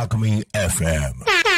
Alchemy FM.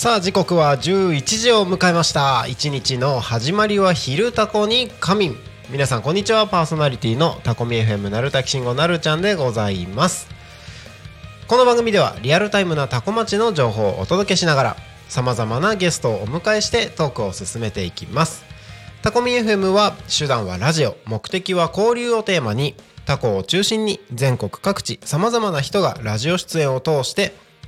さあ時刻は11時を迎えました。一日の始まりは昼タコに仮眠。皆さんこんにちは。パーソナリティのタコミ FM なるたきしんごなるちゃんでございます。この番組ではリアルタイムなタコ町の情報をお届けしながらさまざまなゲストをお迎えしてトークを進めていきます。タコミ FM は手段はラジオ。目的は交流をテーマにタコを中心に全国各地さまざまな人がラジオ出演を通して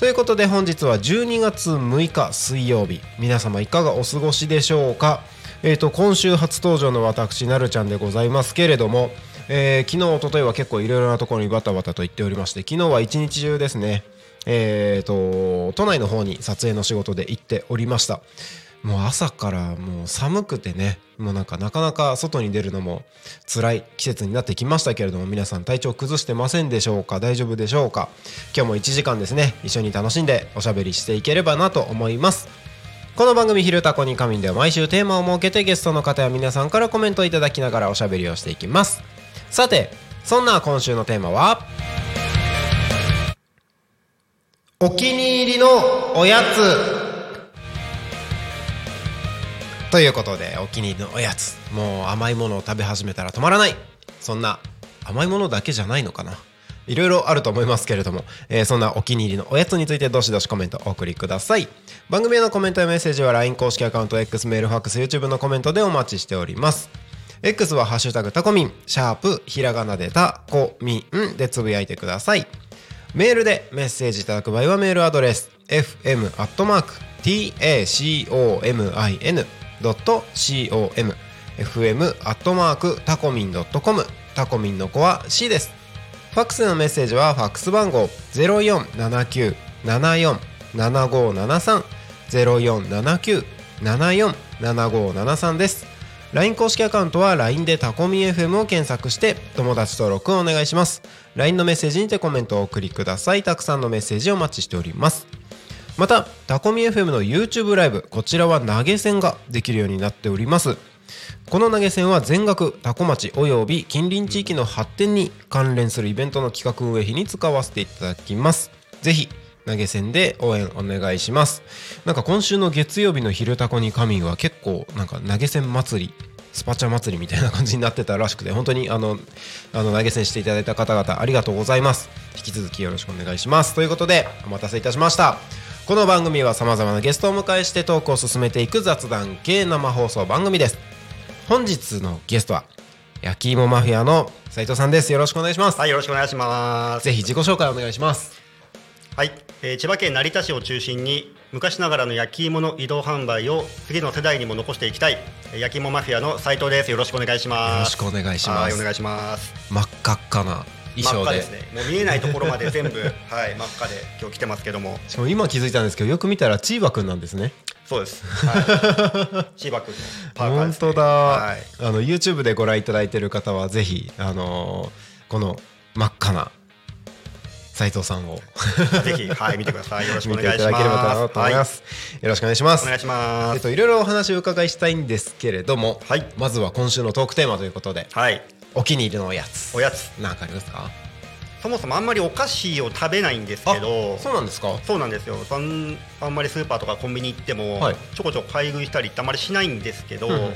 ということで本日は12月6日水曜日皆様いかがお過ごしでしょうか？えー、と今週初登場の私なるちゃんでございますけれども、えー昨日おとといは結構いろいろなところにバタバタと行っておりまして昨日は一日中ですねえー、と都内の方に撮影の仕事で行っておりました。もう朝からもう寒くてねもうなんかなかなか外に出るのも辛い季節になってきましたけれども皆さん体調崩してませんでしょうか？大丈夫でしょうか？今日も1時間ですね。一緒に楽しんでおしゃべりしていければなと思います。この番組「昼タコに仮眠」では毎週テーマを設けてゲストの方や皆さんからコメントをいただきながらおしゃべりをしていきます。さてそんな今週のテーマは？お気に入りのおやつ。ということでお気に入りのおやつもう甘いものを食べ始めたら止まらない。そんな甘いものだけじゃないのかな。いろいろあると思いますけれども、えーそんなお気に入りのおやつについてどしどしコメントお送りください。番組へのコメントやメッセージは LINE 公式アカウント X メールファックス YouTube のコメントでお待ちしております。X は「ハッシュタグタコミン」シャープひらがなでタコミンでつぶやいてください。メールでメッセージいただく場合はメールアドレス fm.tacomin アットマーク tacomin ドット com fm アットマークタコミンドットコムタコミンの子は C です。ファックスのメッセージはファックス番号0479747573 0479747573です。LINE 公式アカウントは LINE でタコミン FM を検索して友達登録をお願いします。LINE のメッセージにてコメントをお送りください。たくさんのメッセージをお待ちしております。またタコミ FM の YouTube ライブこちらは投げ銭ができるようになっております。この投げ銭は全額タコ町および近隣地域の発展に関連するイベントの企画運営費に使わせていただきます。ぜひ投げ銭で応援お願いします。なんか今週の月曜日の昼タコに神は結構なんか投げ銭祭りスパチャ祭りみたいな感じになってたらしくて本当にあのあの投げ銭していただいた方々ありがとうございます。引き続きよろしくお願いします。ということでお待たせいたしました。この番組はさまざまなゲストをお迎えしてトークを進めていく雑談系生放送番組です本日のゲストは焼き芋マフィアの斉藤さんですよろしくお願いします、はい、よろしくお願いします。ぜひ自己紹介お願いしますはい、えー千葉県成田市を中心に昔ながらの焼き芋の移動販売を次の世代にも残していきたいえー焼き芋マフィアの斉藤です。よろしくお願いします。よろしくお願いしますはいお願いします。真っ赤っかな真っ赤ですね。もう見えないところまで全部 はい真っ赤で今日来てますけども。しかも今気づいたんですけどよく見たらチーバくんなんですね。そうです、はい、千葉君のパーカーです、ね、本当だ、はい、あの YouTube でご覧いただいている方はぜひあのーこの真っ赤な斉藤さんを。ぜひはい見てください。よろしくお願いしたます。だければと思います、よろしくお願いします。はい、お願いします。えっといろいろお話をお伺いしたいんですけれども、はい。まずは今週のトークテーマということで。はいお気に入りのおやつ。おやつ。なんかありますか？そもそもあんまりお菓子を食べないんですけどそうなんですか？そうなんですよ。そんあんまりスーパーとかコンビニ行っても、はい。ちょこちょこ買い食いしたりってあんまりしないんですけど、うんうんうんうん。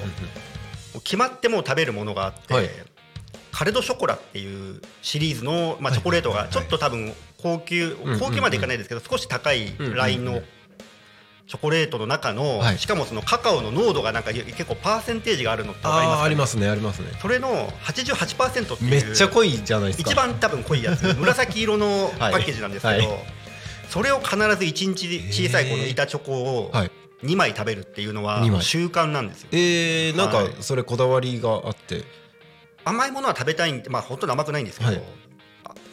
決まってもう食べるものがあって、はい。カルドショコラっていうシリーズの、まあ、チョコレートがちょっと多分高級、高級までいかないですけど少し高いラインのチョコレートの中の、はい。しかもそのカカオの濃度がなんか結構パーセンテージがあるのってわかりますか、ね、ありますねありますね。それの88%っていうめっちゃ濃いじゃないですか。一番多分濃いやつ。紫色のパッケージなんですけど、はい。はいそれを必ず1日小さいこの板チョコをはい。2枚食べるっていうのは習慣なんですよ。えー、なんかはい。それこだわりがあって。甘いものは食べたいんまあほとんど甘くないんですけど、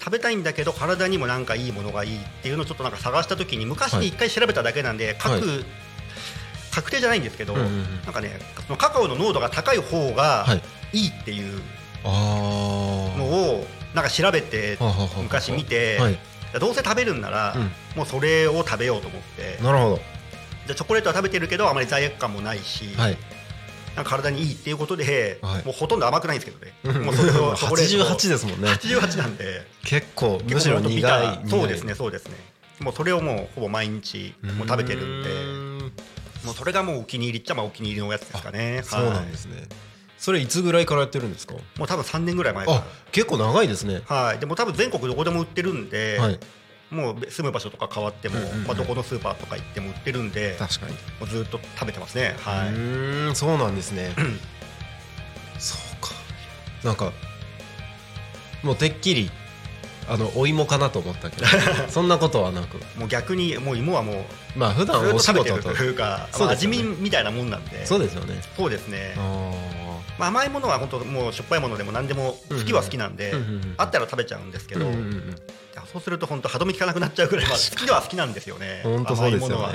食べたいんだけど体にもなんかいいものがいいっていうのをちょっとなんか探した時に昔に一回調べただけなんで、各、はい。確定じゃないんですけど、うんうんうん。なんかねそのカカオの濃度が高い方がはい。いいっていうあのーをなんか調べて昔見て、はい。どうせ食べるんなら、うん。もうそれを食べようと思って。なるほど。でチョコレートは食べてるけどあまり罪悪感もないし、はい体にいいっていうことで、はい。もうほとんど甘くないんですけどね、もうそれをチョコレートを88ですもんね。88なんで。結構む結しろ苦いーそうですねそうですね。もうそれをもうほぼ毎日もう食べてるんで。もうそれがもうお気に入りっちゃまあお気に入りのおやつですかね。そうなんですね。それいつぐらいからやってるんですか？もう多分3年ぐらい前かあ結構長いですね。らはい。でも多分全国どこでも売ってるんで、はいもう住む場所とか変わっても、まあ、どこのスーパーとか行っても売ってるんで確かに。もうずっと食べてますね。はういーんそうなんですね。そうか。なんかもうてっきりあのお芋かなと思ったけど。そんなことはなく。もう逆にもう芋はもうまあ普段お仕事と。るというかまあ味見みたいなもんなんで。そうですよね。そうですね。あまあ、甘いものは本当もうしょっぱいものでも何でも好きは好きなんで、あったら食べちゃうんですけど、そうすると本当歯止め効かなくなっちゃうぐらいまあ好きでは好きなんですよね。甘いものは。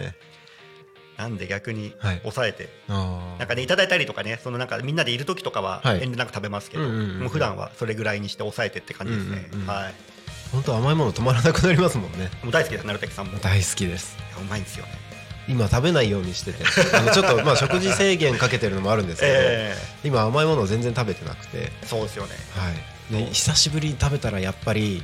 なんで逆にはい。抑えて、あなんかねいただいたりとかねそのなんかみんなでいる時とかははい。遠慮なく食べますけど、うんうんうんもう普段はそれぐらいにして抑えてって感じですね、はい。本当甘いもの止まらなくなりますもんね。もう大好きです成竹さんも。大好きです。うまいんですよね今食べないようにしてて。あの ちょっとまあ食事制限かけてるのもあるんですけど、え今甘いものを全然食べてなくて。えそうですよね。はい、で久しぶりに食べたらやっぱり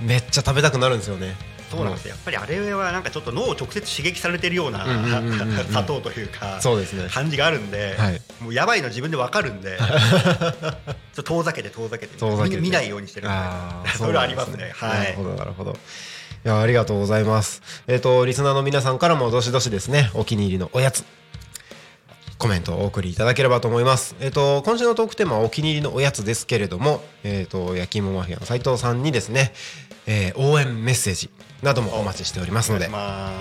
めっちゃ食べたくなるんですよね。そうなんですよ。やっぱりあれはなんかちょっと脳を直接刺激されてるような 砂糖というかそうですね。感じがあるんで、はい。もうやばいの自分でわかるんで ちょっと遠ざけて遠ざけて遠ざけて。見見ないようにしてるんであーそれはありますね。はい。なるほどなるほど。いやありがとうございますえっ、とリスナーの皆さんからもどしどしですねお気に入りのおやつコメントをお送りいただければと思います。えっ、と今週のトークテーマはお気に入りのおやつですけれども、えっ、と焼き芋マフィアの斉藤さんにですね、えー応援メッセージなどもお待ちしておりますので、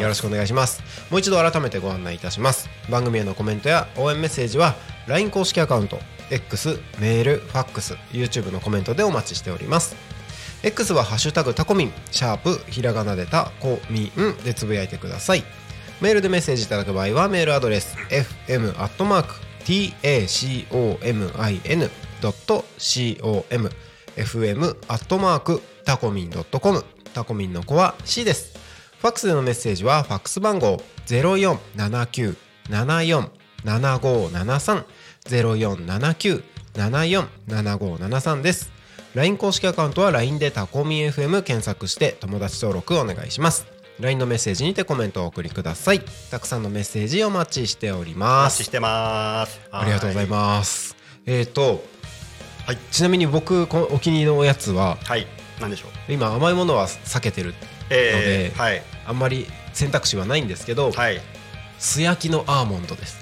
よろしくお願いします。もう一度改めてご案内いたします。番組へのコメントや応援メッセージは LINE 公式アカウント、X、メール、ファックス、YouTube のコメントでお待ちしております。X はハッシュタグタコミン、シャープ、ひらがなでタコミン。でつぶやいてください。メールでメッセージいただく場合はメールアドレス fm.tacomin.com fm アットマークタコミン .com タコミンの子は C です。ファックスでのメッセージはファックス番号0479747573 0479747573です。LINE 公式アカウントは LINE でタコミン FM 検索して友達登録お願いします。LINE のメッセージにてコメントをお送りください。たくさんのメッセージお待ちしておりおます。待ちしてます。ありがとうございす。ますえっ、とはい。ちなみに僕お気に入りのおやつははい。なんでしょう？今甘いものは避けてるえー、のはい。あんまり選択肢はないんですけど、はい。素焼きのアーモンドです。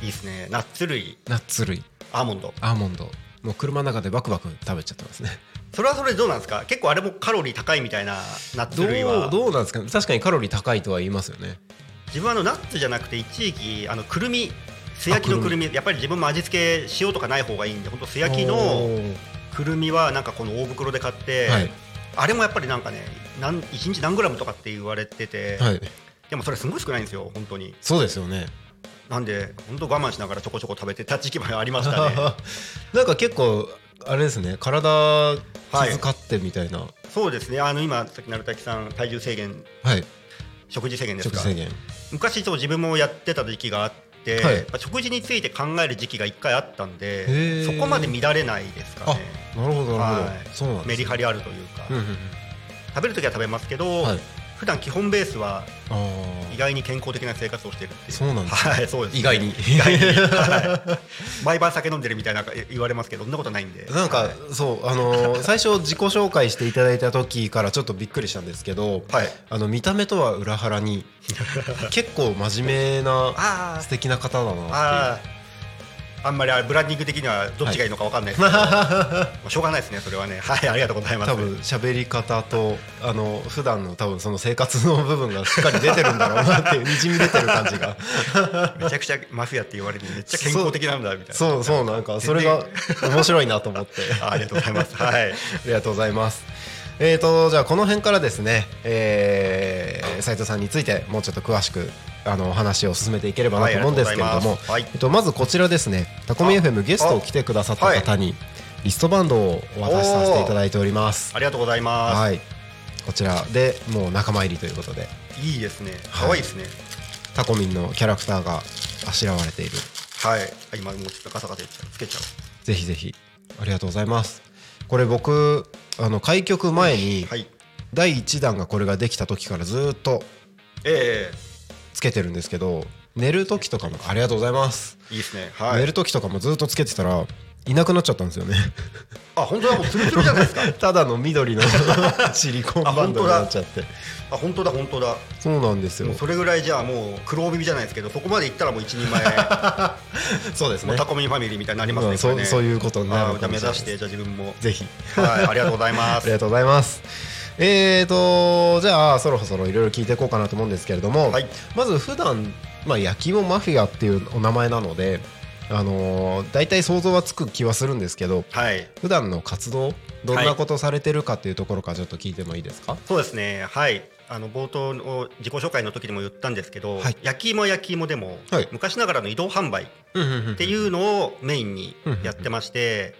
いいですね。ナッツ類。ナッツ類。アーモンド。アーモンドもう車の中でバクバク食べちゃってますね。それはそれでどうなんですか？結構あれもカロリー高いみたいなナッツど類は。うどうなんですか？ね確かにカロリー高いとは言いますよね。自分はあのナッツじゃなくて一時期あのくるみ素焼きのくるみ。やっぱり自分も味付け塩とかない方がいいんで本当素焼きおのー。くるみはなんかこの大袋で買って、はい。あれもやっぱりなんかねなん1日何グラムとかって言われてて、はい。でもそれすごい少ないんですよ本当に。そうですよねなんで本当我慢しながらちょこちょこ食べてた時期もありましたね。なんか結構あれですね。体気遣ってみたいな。はそうですね。あの今さっき成滝さん体重制限。い。食事制限ですか？食制限。昔そう自分もやってた時期があって、はい。食事について考える時期が一回あったんへでー。そこまで乱れないですかあねなるほどなるほど、はい。そうなんですメリハリあるというか、うんうんうん。食べる時は食べますけど、はい普段基本ベースはあ意外に健康的な生活をしてるっていう。そうなんですはいそうです、意外に。意外に、はい。毎晩酒飲んでるみたいな言われますけどそんなことないんで。あなんか、はい。そうあのー 最初自己紹介していただいた時からちょっとびっくりしたんですけど、はい。あの見た目とは裏腹に結構真面目な あ素敵な方だなっていうあんまりあれブランディング的にはどっちがいいのかわかんないですけど、まあしょうがないですねそれはね。はいありがとうございます。多分喋り方とあの普段の多分その生活の部分がしっかり出てるんだろうなっていうにじみ出てる感じが。めちゃくちゃマフィアって言われてめっちゃ健康的なんだみたいな。そうそうなんかそれが面白いなと思って。あありがとうございます。はい。ありがとうございます。えー、とじゃあこの辺からですね、えー、斉藤さんについてもうちょっと詳しくあのお話を進めていければなと思うんですけれども、はいえっと、まずこちらですねタコミ FM ゲストを来てくださった方にリストバンドをお渡しさせていただいております。ありがとうございます、はい。こちらでもう仲間入りということで。い、いですね。はい。可愛いですね。タコミンのキャラクターがあしらわれている。はい、あ今もうちょっとガサガサつけちゃう。ぜひぜひ。ありがとうございます。これ僕あの開局前にはい。第1弾がこれができた時からずっとえつけてるんですけど寝る時とかもありがとうございます、えいいですね。はい。寝る時とかもずっとつけてたらいなくなっちゃったんですよね。あ本当だもうツルツルじゃないですか。ただの緑の シリコンバンドになっちゃって。あ本当だ本当だ。そうなんですよ。それぐらいじゃあもう黒帯じゃないですけどそこまでいったらもう一人前。そうですね。タコミンファミリーみたいになりますまあねこれね。そうそういうことになあーじゃあ目指してじゃあ自分も。ぜひ。はいありがとうございます。ありがとうございます。えーとじゃあそろそろいろいろ聞いていこうかなと思うんですけれども、はい。まず普段まあ焼き芋マフィアっていうお名前なので、あのー、大体想像はつく気はするんですけどはい。普段の活動どんなことされてるかっていうところからちょっと聞いてもいいですか、そうですね。はい。あの冒頭の自己紹介の時にも言ったんですけど、はい。焼き芋は焼き芋でも、はい。昔ながらの移動販売っていうのをメインにやってまして、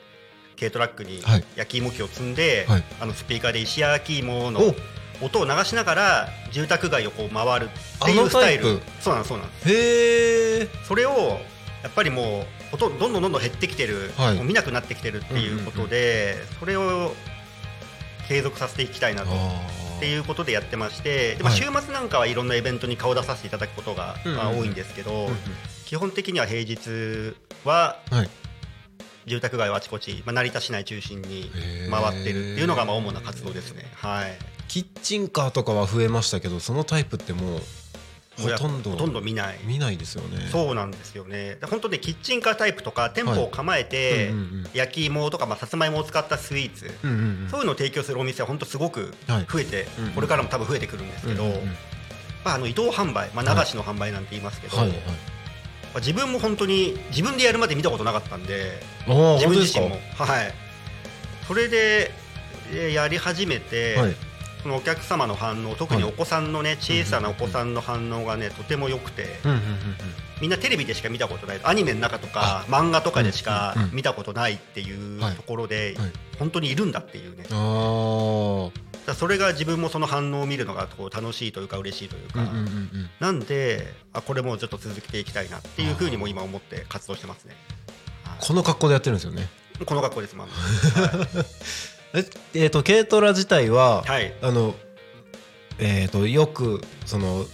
軽トラックにはい。焼き芋機を積んで、はい。あのスピーカーで石焼き芋のお。音を流しながら住宅街をこう回るっていうスタイル。そうなんですそうなんです。へえそれをやっぱりもうほとんどどんどんどんどん減ってきてる、はい。もう見なくなってきてるっていうことで、それを継続させていきたいなと。っていうことでやってましてでもはい。週末なんかはいろんなイベントに顔出させていただくことが、まあ、多いんですけど、基本的には平日ははい。住宅街をあちこち、まあ、成田市内中心に回ってるっていうのがまあ主な活動ですね。はい。キッチンカーとかは増えましたけどそのタイプってもうほとんど。ほとんど見ない。見ないですよね。そうなんですよね。で本当にキッチンカータイプとか店舗を構えて、焼き芋とか、まあ、さつまいもを使ったスイーツ、そういうのを提供するお店は本当すごくはい。増えて、これからも多分増えてくるんですけど、まあ、あの移動販売、まあ、流しの販売なんて言いますけど、自分も本当に自分でやるまで見たことなかったんで自分自身も。はい。それでえーやり始めて、はいそのお客様の反応特にはいお子さんのね小さなお子さんの反応がねとても良くて。みんなテレビでしか見たことないアニメの中とか漫画とかでしか見たことないっていうはいところではい。本当にいるんだっていうね。だそれが自分もその反応を見るのがこう楽しいというか嬉しいというか、なんであこれもうちょっと続けていきたいなっていうふうにも今思って活動してますね。はい。この格好でやってるんですよね。この学校です、まあ ええーと軽トラ自体は、はい、あのえー、とよくその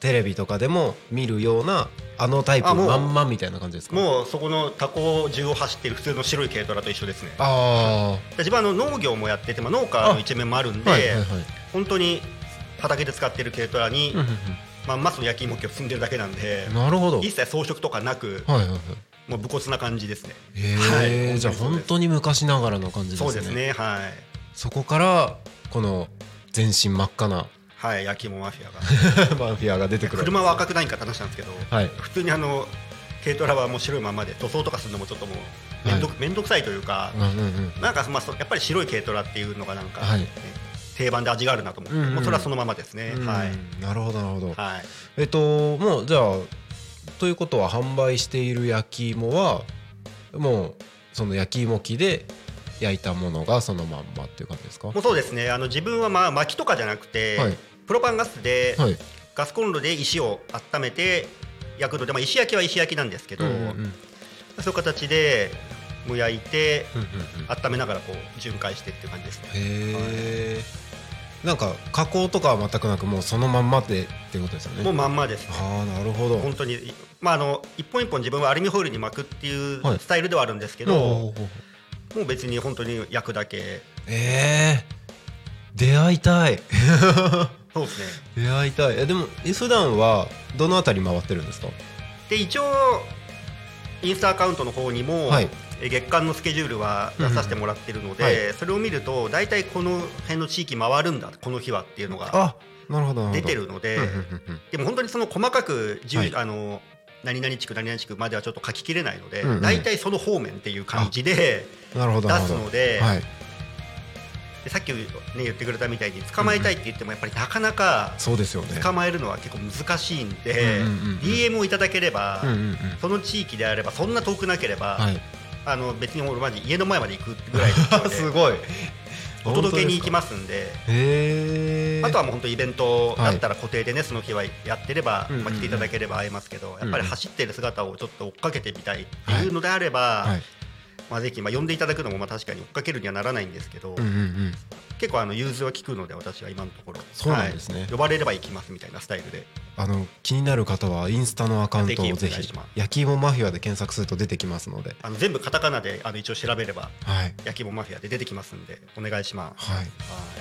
テレビとかでも見るようなあのタイプあもうまんまみたいな感じですか？もうそこのタコ中を走っている普通の白い軽トラと一緒ですね。あで自分はあの農業もやってて、まあ、農家の一面もあるんで、あはいはいはい。本当に畑で使っている軽トラに、うんうんまあ、マスの焼き芋機を積んでるだけなんでうんなるほど。はい一切装飾とかなく、はいはいもう武骨な感じですね。へえ、はい。じゃあ本当に昔ながらの感じですね。そうですね。はい。そこからこの全身真っ赤なはい焼き芋マフィアが。マフィアが出てくる車は赤くないんかって話なんですけど、はい。普通にあの軽トラはもう白いままで塗装とかするのもちょっともう面倒、めんどくさいというか、うんうんうん。なんかまあそやっぱり白い軽トラっていうのがなんか、はい。ね定番で味があるなと思って、うんうんもうそれはそのままですね、うん。はい。なるほどなるほど。はい。えっともうじゃあということは販売している焼き芋はもうその焼き芋機で焼いたものがそのまんまっていう感じですか？もうそうですね。あの自分はまあ薪とかじゃなくて、はい。プロパンガスで、はい。ガスコンロで石を温めて焼くので、まあ、石焼きは石焼きなんですけど、うんうんうん。そういう形でもう焼いてうんうんうん。温めながらこう巡回してっていう感じですね。へえなんか加工とかは全くなくもうそのまんまでっていうことですよね。もうまんまです。ああなるほど。本当にまああの一本一本自分はアルミホイルに巻くっていうはい。スタイルではあるんですけど、ほうほうほうもう別に本当に焼くだけ。ええ出会いたい。そうですね。出会いたい。えでも普段はどのあたり回ってるんですか？で一応インスタアカウントの方にも、はい。え月間のスケジュールは出させてもらってるので、うんうん。はそれを見ると大体この辺の地域回るんだこの日はっていうのが出てるので、でも本当にその細かく、はい。あの何々地区何々地区まではちょっと書ききれないので、うんうん。大体その方面っていう感じで出すのではい。でさっき、ね、言ってくれたみたいに捕まえたいって言ってもやっぱりなかなか捕まえるのは結構難しいんで、DM をいただければ、その地域であればそんな遠くなければ、はいあの別に俺マジ家の前まで行くぐらいの距離で ごい。お届けに行きすますんで。あとはもう本当イベントだったら固定でね、その日はやってれば、まあ、来ていただければ会えますけど、やっぱり走ってる姿をちょっと追っかけてみたいってはいいうのであれば、はいまあ、ぜひ、まあ、呼んでいただくのもまあ確かに追っかけるにはならないんですけど、うんうんうん。結構あの融通は効くので私は今のところ。そうなんですね。はい。呼ばれれば行きますみたいなスタイルで。あの気になる方はインスタのアカウントをぜひ焼き芋マフィアで検索すると出てきますので。あの全部カタカナであの一応調べればはい。焼き芋マフィアで出てきますんでお願いします。はい。は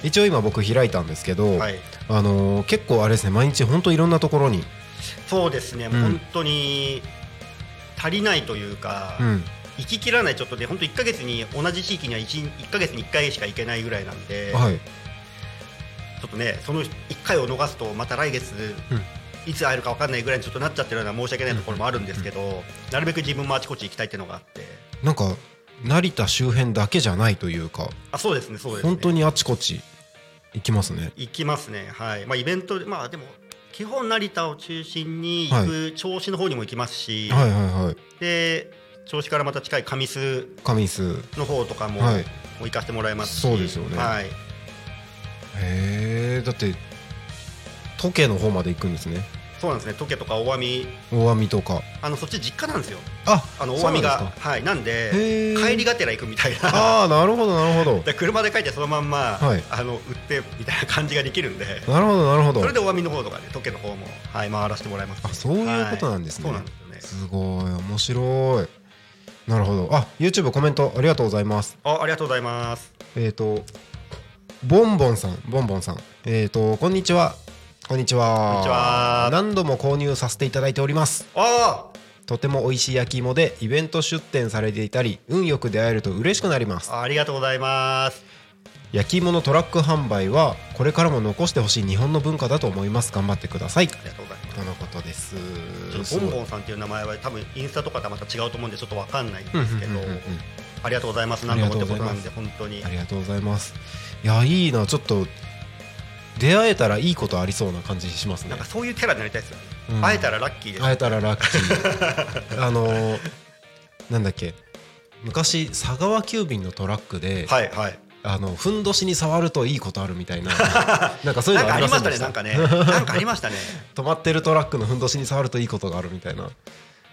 一応今僕開いたんですけど、い、はい。あのー結構あれですね毎日本当いろんなところに、そうですね、う本当に足りないというか、うん、行ききらないちょっとで本当1か月に同じ地域には 1, 1ヶ月に1回しか行けないぐらいなんで、はい。ちょっとねその1回を逃すとまた来月、いつ会えるか分かんないぐらいにちょっとなっちゃってるような申し訳ないところもあるんですけど、なるべく自分もあちこち行きたいっていうのがあって。なんか成田周辺だけじゃないというかあそうですねそうですね。本当にあちこち行きますね。行きますねはい。まあイベントでまあでも基本成田を中心に行く銚子の方にも行きますし、はいはいはい。で銚子からまた近い上須神栖の方とかも,、はい。行かせてもらいますし。そうですよね。はい、へえだって時計の方まで行くんですね。そうなんですね。時計とか大網。大網とか。あのそっち実家なんですよ。ああの大網が。か。はい。なんへでー。帰りがてら行くみたいな。ああなるほどなるほど。で車で帰ってそのまんま、はい。あの売ってみたいな感じができるんで。なるほどなるほど。それで大網の方とかね時計の方も、はい、回らせてもらいます。あそういうことなんですね、はい。そうなんですよね。すごい。面白いなるほど。あ YouTube コメントありがとうございます。あありがとうございます。えっ、とボンボンさんボンボンさん。えっ、とこんにちは。こんにちは。こんにちは。何度も購入させていただいております。あとても美味しい焼き芋でイベント出店されていたり運よく出会えると嬉しくなります。あありがとうございます焼き芋のトラック販売はこれからも残してほしい日本の文化だと思います。頑張ってください。ありがとうございます。とのことです。ボンボンさんっていう名前は多分インスタとかとはまた違うと思うんでちょっとわかんないんですけど、ありがとうございますありなんとがとうございます。もってことなんで本当に。ありがとうございます。いやいいな。ちょっと出会えたらいいことありそうな感じしますね。なんかそういうキャラになりたいですよね、うん。会えたらラッキーです。会えたらラッキー。あのーなんだっけ。昔佐川急便のトラックで、はいはいあのふんどしに触るといいことあるみたいな。なんかそういうのありりましたねなんかね。なんかありましたね。止まってるトラックのふんどしに触るといいことがあるみたいな。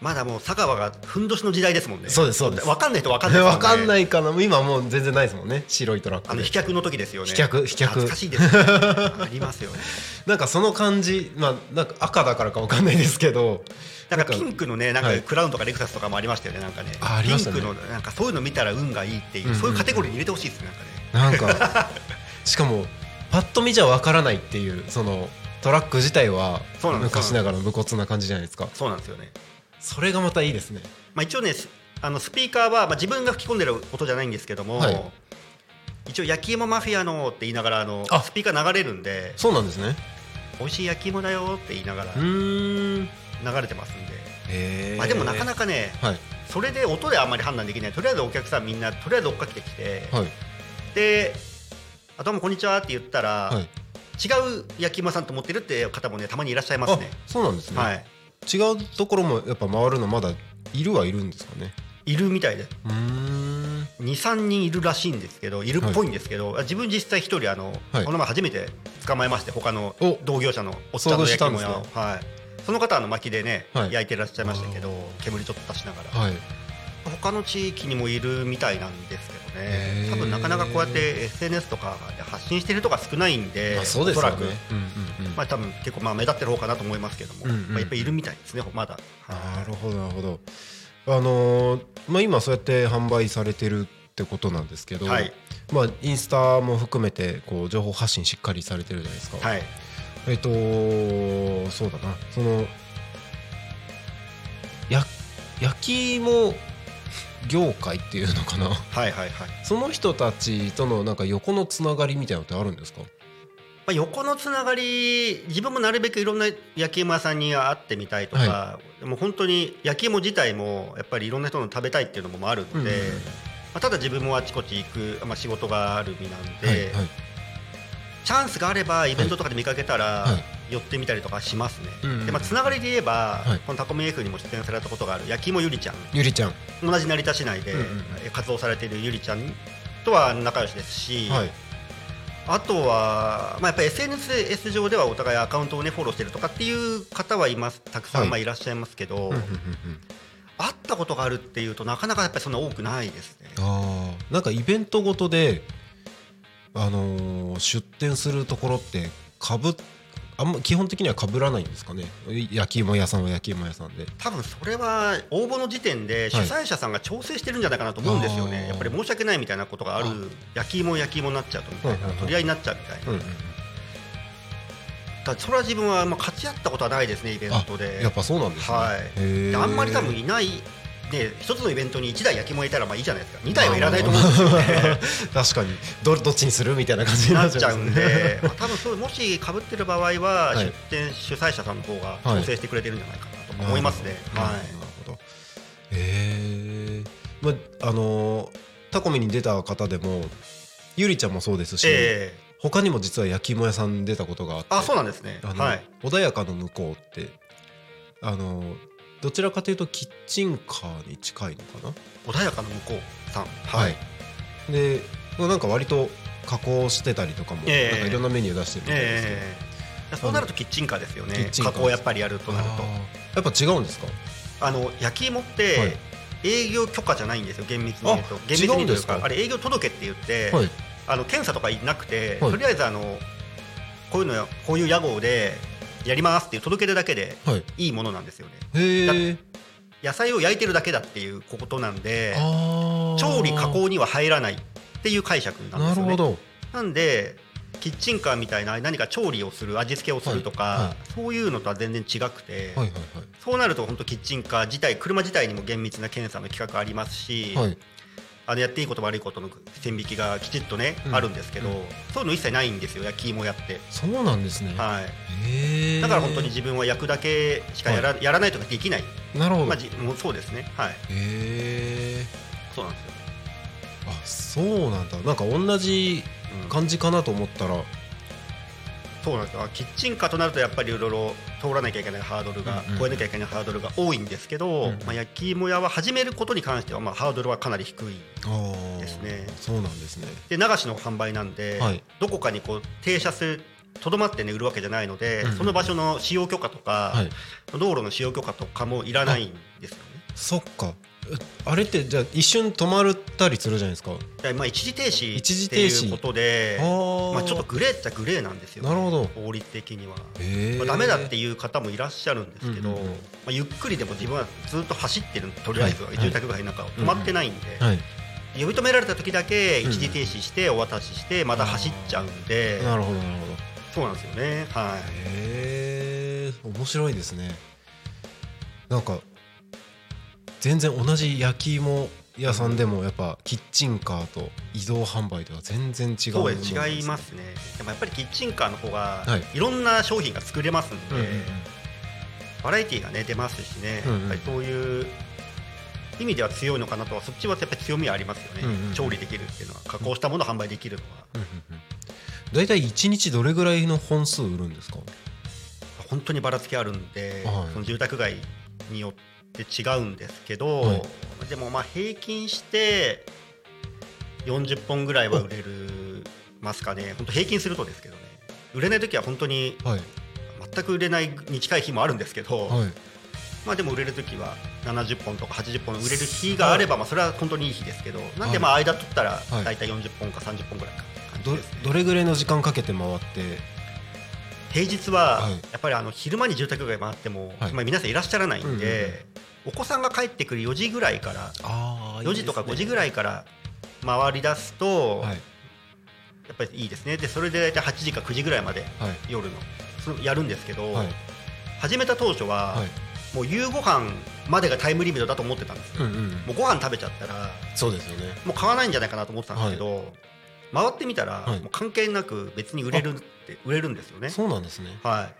まだもう佐川がふんどしの時代ですもんね。そうですそうです。わかんない人わかんないですもんね。わかんないかな。今もう全然ないですもんね。白いトラックで。あの飛脚の時ですよね。飛脚飛脚。懐かしいですね。ありますよね。なんかその感じまあなんか赤だからかわかんないですけど。なんかピンクのねなんかはい。クラウンとかレクサスとかもありましたよねなんかね。ピンクのなんかそういうの見たら運がいいっていう、そういうカテゴリーに入れてほしいですねなんかねなんかしかもパッと見じゃわからないっていうそのトラック自体は昔ながらの武骨な感じじゃないですか。そうなんですよね。それがまたいいですね。まあ、一応ねスあのスピーカーは、まあ、自分が吹き込んでる音じゃないんですけども、はい。一応焼き芋マフィアのって言いながらあのあ。スピーカー流れるんでそうなんですね。美味しい焼き芋だよって言いながら流れてますんで、まあ、でもなかなかかねはい。それで音であんまり判断できない。とりあえずお客さんみんなとりあえず追っかけてきて、はいで「あどうもこんにちは」って言ったら、はい。違う焼き芋屋さんと思ってるって方もねたまにいらっしゃいますあね。そうなんですね、はい、違うところもやっぱ回るのまだいるはいるんですかね。いるみたいで。うーん。23人いるらしいんですけどいるっぽいんですけど、自分実際一人あの、はい。この前初めて捕まえまして他のお。同業者のおっちゃんの焼き芋屋を、遭遇したはい、その方はあの薪でね、はい。焼いてらっしゃいましたけど煙ちょっと出しながら、はい。他の地域にもいるみたいなんですけどね多分なかなかこうやって SNS とかで発信してる人が少ないんで、まあそうですおそらく、うんうんうん。まあ、多分結構まあ目立ってる方かなと思いますけども、うん。うんまあ、やっぱりいるみたいですねまだ。なるほどなるほど。あのーまあ今そうやって販売されてるってことなんですけど、はい。まあインスタも含めてこう情報発信しっかりされてるじゃないですか、はい。えっとそうだな。そのや焼き芋業界っていうのかな？はいはいはい。その人たちとのなんか横のつながりみたいなのってあるんですか？まあ、横のつながり自分もなるべくいろんな焼き芋屋さんに会ってみたいとか、はでも本当に焼き芋自体もやっぱりいろんな人の食べたいっていうのもあるので、うん。まあ、ただ自分もあちこち行く、まあ、仕事がある身なんで、はいはいチャンスがあればイベントとかで見かけたらはい。寄ってみたりとかしますね、でまあ、つながりで言えば、はい。このタコミ F にも出演されたことがある焼き芋ゆりちゃん。ゆりちゃん。同じ成田市内で活動されているゆりちゃんとは仲良しですし、はい。あとは、まあ、やっぱり SNS 上ではお互いアカウントをねフォローしてるとかっていう方はいます。たくさん、はい。まあいらっしゃいますけど、会ったことがあるっていうとなかなかやっぱりそんな多くないですね。あー。なんかイベントごとで、あのー出店するところってかぶあんま基本的にはかぶらないんですかね？焼き芋屋さんは焼き芋屋さんで。多分それは応募の時点で主催者さんが調整してるんじゃないかなと思うんですよね、あー。やっぱり申し訳ないみたいなことがあるあ焼き芋焼き芋になっちゃうとみたいな、うんうんうん。取り合いになっちゃうみたいな、うんうんただそれは自分はまあ勝ち合ったことはないですねイベントで。やっぱそうなんですね。はい。あんまり多分いないで一つのイベントに1台焼き芋いたらまあいいじゃないですか。2台はいらないと思うんですよね。確かに。どどっちにするみたいな感じにななっちゃうんで。まあ、多分そうもしかぶってる場合は、はい。出店主催者さんの方がはい。調整してくれてるんじゃないかなと思いますね。はい。なるほど。へえまああのータコミに出た方でもゆりちゃんもそうですし、ええ。他にも実は焼き芋屋さん出たことがあってあそうなんですね。はい。穏やかの向こうってあのどちらかというとキッチンカーに近いのかな？穏やかな向こうさん。はい。でなんか割と加工してたりとかも、ええ。なんかいろんなメニュー出してるみたいですけど、ええそうなるとキッチンカーですよね。キッチンカー。加工やっぱりやるとなると。あー。やっぱ違うんですか？あの焼き芋って、はい。営業許可じゃないんですよ厳密に言うと。あ厳密にというかか？あれ営業届って言って、はい。あの検査とかなくて、はい。とりあえずあのこういうのこういう屋号でやりますっていう届け出だけではい。いいものなんですよね。へえ野菜を焼いてるだけだっていうことなんで調理加工には入らないっていう解釈なんですよね。なんでキッチンカーみたいな何か調理をする味付けをするとか、はい。はい。そういうのとは全然違くて、はいはいそうなると本当キッチンカー自体車自体にも厳密な検査の規格ありますし、はいはいあのやっていいこと悪いことの線引きがきちっとね、うん。あるんですけど、うん。そういうの一切ないんですよ焼き芋やって、そうなんですね。はい、だから本当に自分は焼くだけしかやら,、やらないとかできない、なるほど、まあ、じもうそうですね。はい。へえそうなんですよ、あそうなんだ。なんか同じうん。感じかなと思ったらそうなんですよ。キッチンカーとなるとやっぱりいろいろ通らなきゃいけないハードルが、うんうん。超えなきゃいけないハードルが多いんですけど、うんまあ、焼き芋屋は始めることに関してはまあハードルはかなり低いですね。そうなんですね。で流しの販売なんで、はい。どこかにこう停車するとどまってね売るわけじゃないので、うんうん。その場所の使用許可とか、はい。道路の使用許可とかもいらないんですよね。そっか。えあれってじゃあ一瞬止まったりするじゃないですか。でまあ、一時停止一時って停止。いうことで、あー。まあ、ちょっとグレーっちゃグレーなんですよ、ね、なるほど。法律的には。へえまあ、ダメだっていう方もいらっしゃるんですけど、うんうん。うんまあ、ゆっくりでも自分はずっと走ってるとりあえずははい住宅街の中を止まってないんで、はい。呼び止められた時だけ一時停止してお渡ししてまた走っちゃうんで、なるほどなるほど。そうなんですよね。はい。へえ面白いですね。なんか全然同じ焼き芋屋さんでもやっぱキッチンカーと移動販売では全然違うそう違いますね。でもやっぱりキッチンカーの方がはい。いろんな商品が作れますんで、うんうんうん。バラエティーがね出ますしね、うんうんやっぱりそういう意味では強いのかなとはそっちはやっぱり強みはありますよね、うんうんうん。調理できるっていうのは加工したものを販売できるのは、大体1日どれぐらいの本数売るんですか？本当にばらつきあるんで、はい。その住宅街によって違うんですけど、はい。でもまあ平均して40本ぐらいは売れるますかね。本当平均するとですけどね。売れない時は本当にはい。全く売れないに近い日もあるんですけど、はい。まあでも売れる時は70本とか80本売れる日があればまあそれは本当にいい日ですけどなんでまあ間取ったらはい。大体40本か30本ぐらいかって感じどどれぐらいの時間かけて回って平日ははい。やっぱりあの昼間に住宅街回っても、はい。まあ、皆さんいらっしゃらないんで、お子さんが帰ってくる4時ぐらいからあ4時とか5時ぐらいから回り出すと、はい。やっぱりいいですね。でそれで大体8時か9時ぐらいまではい。夜のそのやるんですけど、はい。始めた当初は、はい。もう夕ご飯までがタイムリミットだと思ってたんですよ、うんうんもうご飯食べちゃったらそうですよね。もう買わないんじゃないかなと思ってたんですけど、回ってみたら、関係なく別に売れるって売れるんですよね。そうなんですね。は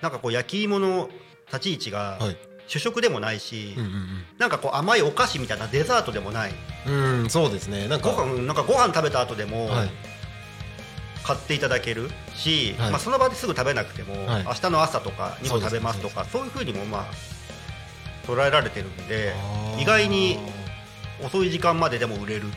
い。なんかこう焼き芋の立ち位置がはい。主食でもないし、うんうんなんかこう甘いお菓子みたいなデザートでもない。うんうんそうですね。なんか。ご飯なんかご飯食べた後でもはい。買っていただけるし、はい。まあ、その場ですぐ食べなくても、はい。明日の朝とかにも食べますとかそういうふうにもまあ捉えられてるんで意外に遅い時間まででも売れる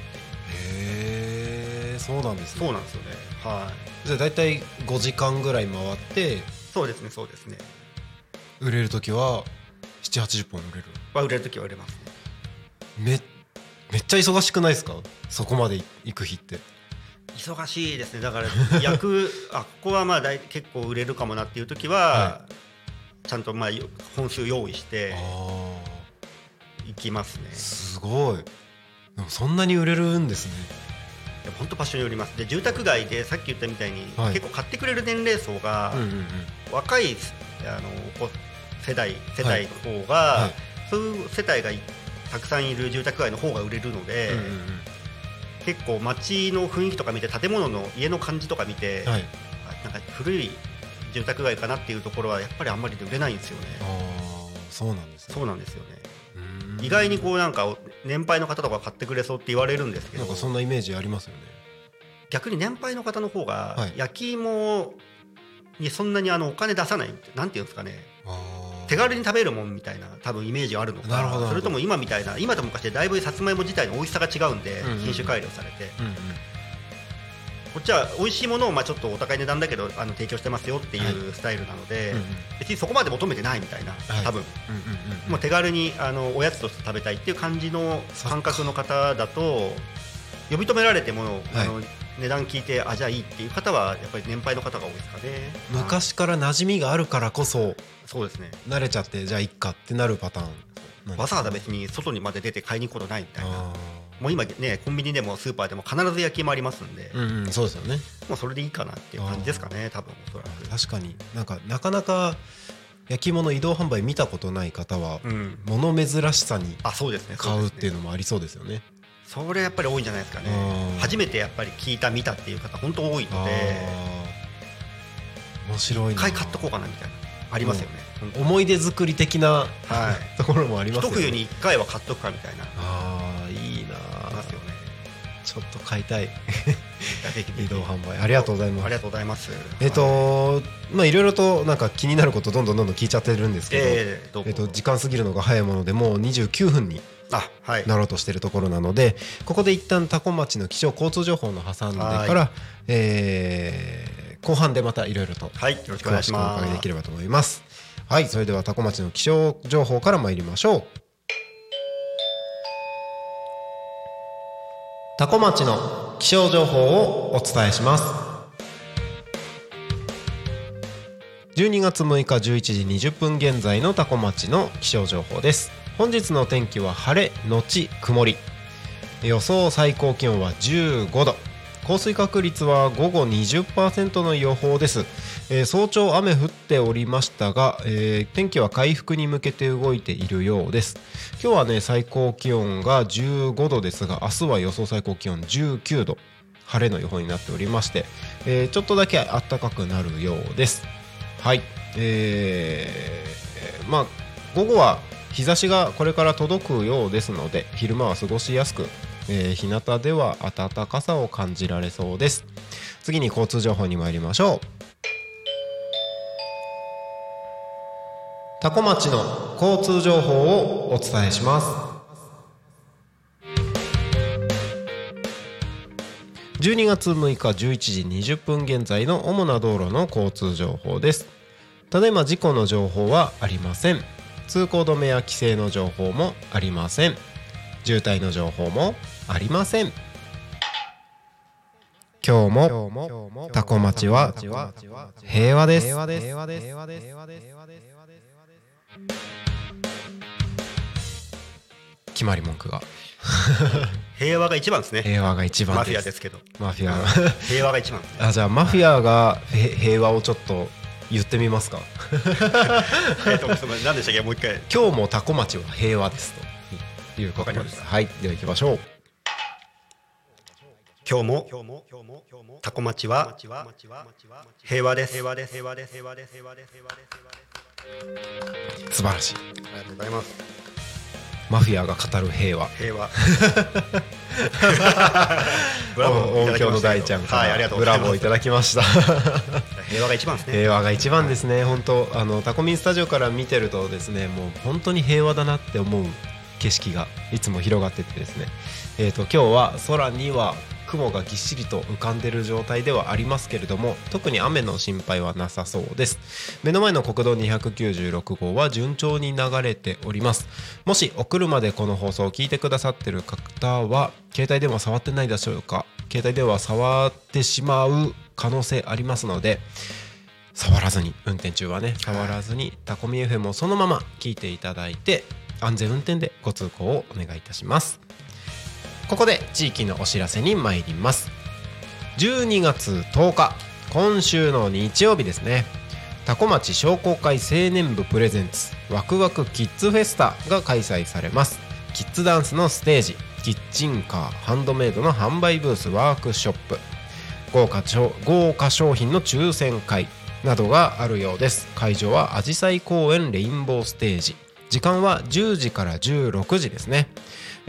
へえそうなんですね。そうなんですよね。はいじゃあ大体5時間ぐらい回ってそうですねそうですね。売れる時は780本売れる？まあ売れる時は売れますね。めめっちゃ忙しくないですか？そこまで行く日って。忙しいですね。だから焼く あここはまあ大結構売れるかもなっていう時は、はちゃんとまあよ本数用意してあいきますね。あすごい。でもそんなに売れるんですね本当場所によります。で住宅街でさっき言ったみたいに、はい。結構買ってくれる年齢層が、うんうんうん。若いあのこ世代世代の方が、はい。そういう世帯がいたくさんいる住宅街の方が売れるので、うんうん結構街の雰囲気とか見て建物の家の感じとか見て、うんはい。あなんか古い住宅街かなっていうところはやっぱりあんまり売れないんですよね。ああそうなんですね。そうなんですよね。意外にこうなんか年配の方とか買ってくれそうって言われるんですけど。なんかそんなイメージありますよね。逆に年配の方の方がはい。焼き芋にそんなにあのお金出さないなんていうんですかね。手軽に食べるもんみたいな多分イメージがあるのかそれとも今みたいな今と昔でだいぶさつまいも自体の美味しさが違うんで品種改良されて。うんうんこっちは美味しいものをまあちょっとお高い値段だけどあの提供してますよっていうスタイルなのでうんうん別にそこまで求めてないみたいなはい。多分。うんうんうんもう手軽にあのおやつとして食べたいっていう感じの感覚の方だと呼び止められても、あの値段聞いてあじゃあいいっていう方はやっぱり年配の方が多いですかね。昔から馴染みがあるからこそそうですね。慣れちゃってじゃあいっかってなるパターンわざわざ別に外にまで出て買いに行くことないみたいな。あもう今ねコンビニでもスーパーでも必ず焼き芋ありますんで、ーうんうんそうですよね。もうそれでいいかなっていう感じですかね多分おそらく。確かになんかなかなか焼き芋の移動販売見たことない方はうん。物珍しさにあそうですね買うっていうののもありそうですよね。それやっぱり多いんじゃないですかね。うん初めてやっぱり聞いた見たっていう方本当多いので面白いな。一回買っとこうかなみたいなありますよね、思い出作り的なはい。ところもありますよね。一冬に一回は買っとくかみたいな。あちょっと買いたい。移動販売。ありがとうございます。ありがとうございます。えっとまあいろいろとなんか気になることどんどんどんどん聞いちゃってるんですけど、ええどえっと、時間過ぎるのが早いものでもう29分にあはい。なろうとしているところなのでここで一旦多古町の気象交通情報の挟んでから、えー後半でまたいろいろとはいよろしくお願いし詳しくお伺いできればと思います。はいそれでは多古町の気象情報から参りましょう多古町の気象情報をお伝えします。12月6日11時20分現在の多古町の気象情報です。本日の天気は晴れのち曇り。予想最高気温は15度。降水確率は午後20%の予報です、えー早朝雨降っておりましたが、えー天気は回復に向けて動いているようです。今日はね最高気温が15度ですが明日は予想最高気温19度。晴れの予報になっておりまして、えーちょっとだけ暖かくなるようです。はい。えーまあ午後は日差しがこれから届くようですので昼間は過ごしやすく、えー日向では暖かさを感じられそうです。次に交通情報に参りましょう。多古町の交通情報をお伝えします。12月6日11時20分現在の主な道路の交通情報です。ただいま事故の情報はありません。通行止めや規制の情報もありません。渋滞の情報もありません。今日もタコ町は平和です。決まり文句が。平和が一番ですね。平和が一番マです。フィアですけど。マフィア。平和が一番ね。あじゃあマフィアがへ平和をちょっと言ってみますか。えっとその何でしたっけ？もう一回。今日もタコ町は平和ですということです。はい。では行きましょう今日もタコ町は平和です。平和です平和です平和です平和です平和です素晴らしい。ありがとうございます。マフィアが語る平和。平和。音響の大ちゃんかはいブラボーいただきました。平和が一番ですね。平和が一番ですね。本当あのタコミンスタジオから見てるとですねもう本当に平和だなって思う景色がいつも広がっててですね。えー、と今日は空には雲がぎっしりと浮かんでる状態ではありますけれども特に雨の心配はなさそうです。目の前の国道296号は順調に流れております。もしお車でこの放送を聞いてくださってる方は携帯電話触ってないでしょうか？携帯電話触ってしまう可能性ありますので触らずに運転中はね触らずにタコミ FM をそのまま聞いていただいて安全運転でご通行をお願いいたしますここで地域のお知らせに参ります。12月10日今週の日曜日ですね。タコ町商工会青年部プレゼンツワクワクキッズフェスタが開催されます。キッズダンスのステージキッチンカーハンドメイドの販売ブースワークショップ豪華豪華商品の抽選会などがあるようです。会場はあじさい公園レインボーステージ。時間は10時から16時ですね、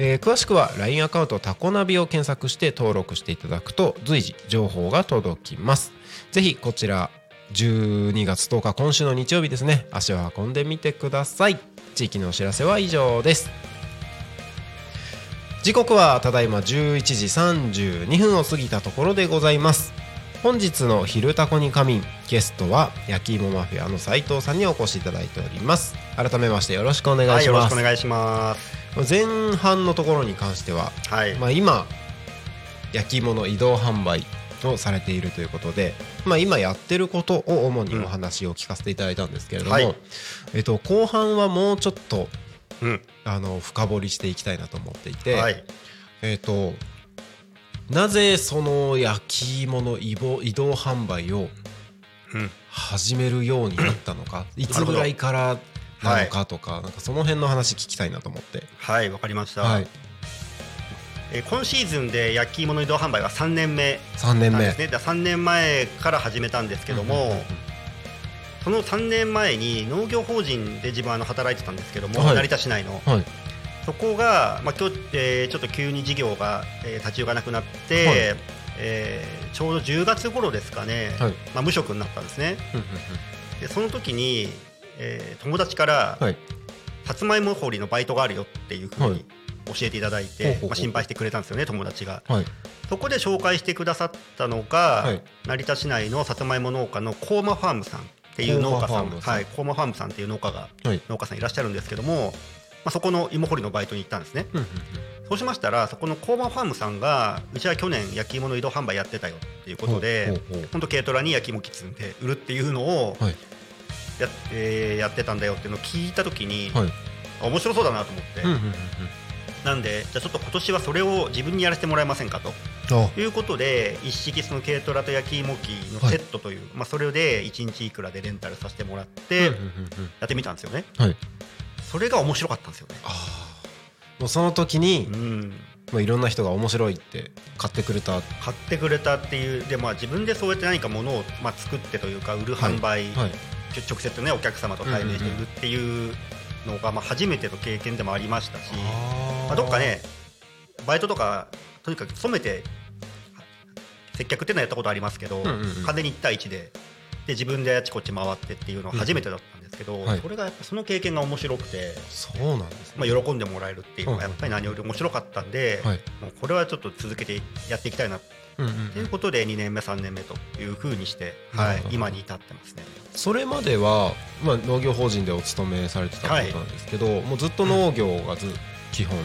えー詳しくは LINE アカウントタコナビを検索して登録していただくと随時情報が届きます。ぜひこちら12月10日今週の日曜日ですね。足を運んでみてください。地域のお知らせは以上です。時刻はただいま11時32分を過ぎたところでございます。本日の「昼タコに仮眠」ゲストは焼き芋マフィアの斉藤さんにお越しいただいております。改めましてよろしくお願はいよろします、しくお願いします。前半のところに関しては、はい。まあ、今焼き芋の移動販売をされているということで、まあ、今やってることを主にお話を聞かせていただいたんですけれども、はい。えっと、後半はもうちょっとうん。あの深掘りしていきたいなと思っていて、はい。えっ、となぜその焼き芋の移動販売をうん。始めるようになったのかいつぐらいからなのかとか,、なんかその辺の話聞きたいなと思って。はいわかりました、はい、えー今シーズンで焼き芋の移動販売は3年目。3年目。なんですね、だ3年前から始めたんですけども、うんうんうんその3年前に農業法人で自分はあの働いてたんですけども、はい。成田市内の。はい。そこが、まあ、今日、えーちょっと急に事業が、えー立ち行かなくなって、はい。えーちょうど10月頃ですかね、はい。まあ、無職になったんですね。でその時に、えー友達から、うんはいさつまいも掘りのバイトがあるよっていうふうに教えていただいて、ほうほうほう。まあ、心配してくれたんですよね友達が。はい。そこで紹介してくださったのが、はい。成田市内のさつまいも農家のコーマファームさんっていう農家さん。コーマファームさん。はい、コーマファームさんっていう農家が、はい。農家さんいらっしゃるんですけども、まあ、そこの芋掘りのバイトに行ったんですね。うんうんそうしましたらそこのコーマファームさんがうちは去年焼き芋の移動販売やってたよっていうことでほうほうほう。本当軽トラに焼き芋キッズで売るっていうのをはいや,、えーやってたんだよっていうのを聞いた時に、はい。あ面白そうだなと思って、うんうんうんうん。なんでじゃあちょっと今年はそれを自分にやらせてもらえませんかと。いうことで一式その軽トラと焼き芋機のセットという、まあ、それで1日いくらでレンタルさせてもらってやってみたんですよね。はい。それが面白かったんですよね。もうその時にう、ん。まあ、いろんな人が面白いって買ってくれた。買ってくれたっていうで、まあ、自分でそうやって何かものを、まあ、作ってというか売る販売、はい直接ねお客様と対面して売るっていうのがまあ初めての経験でもありましたし、まあ、どっかねバイトとかとにかく勤めて接客っていうのはやったことありますけど、んうんうん。完全に1対1でで自分であちこち回ってっていうのは初めてだったんですけど、はい。それがやっぱその経験が面白くて、そうなんですね、まあ、喜んでもらえるっていうのがやっぱり何より面白かったんで、はい。もうこれはちょっと続けてやっていきたいな。っうんうんていうことで2年目3年目というふうにして、はい。今に至ってますね。それまでは、まあ、農業法人でお勤めされてたってことなんですけど、もうずっと農業がず基本。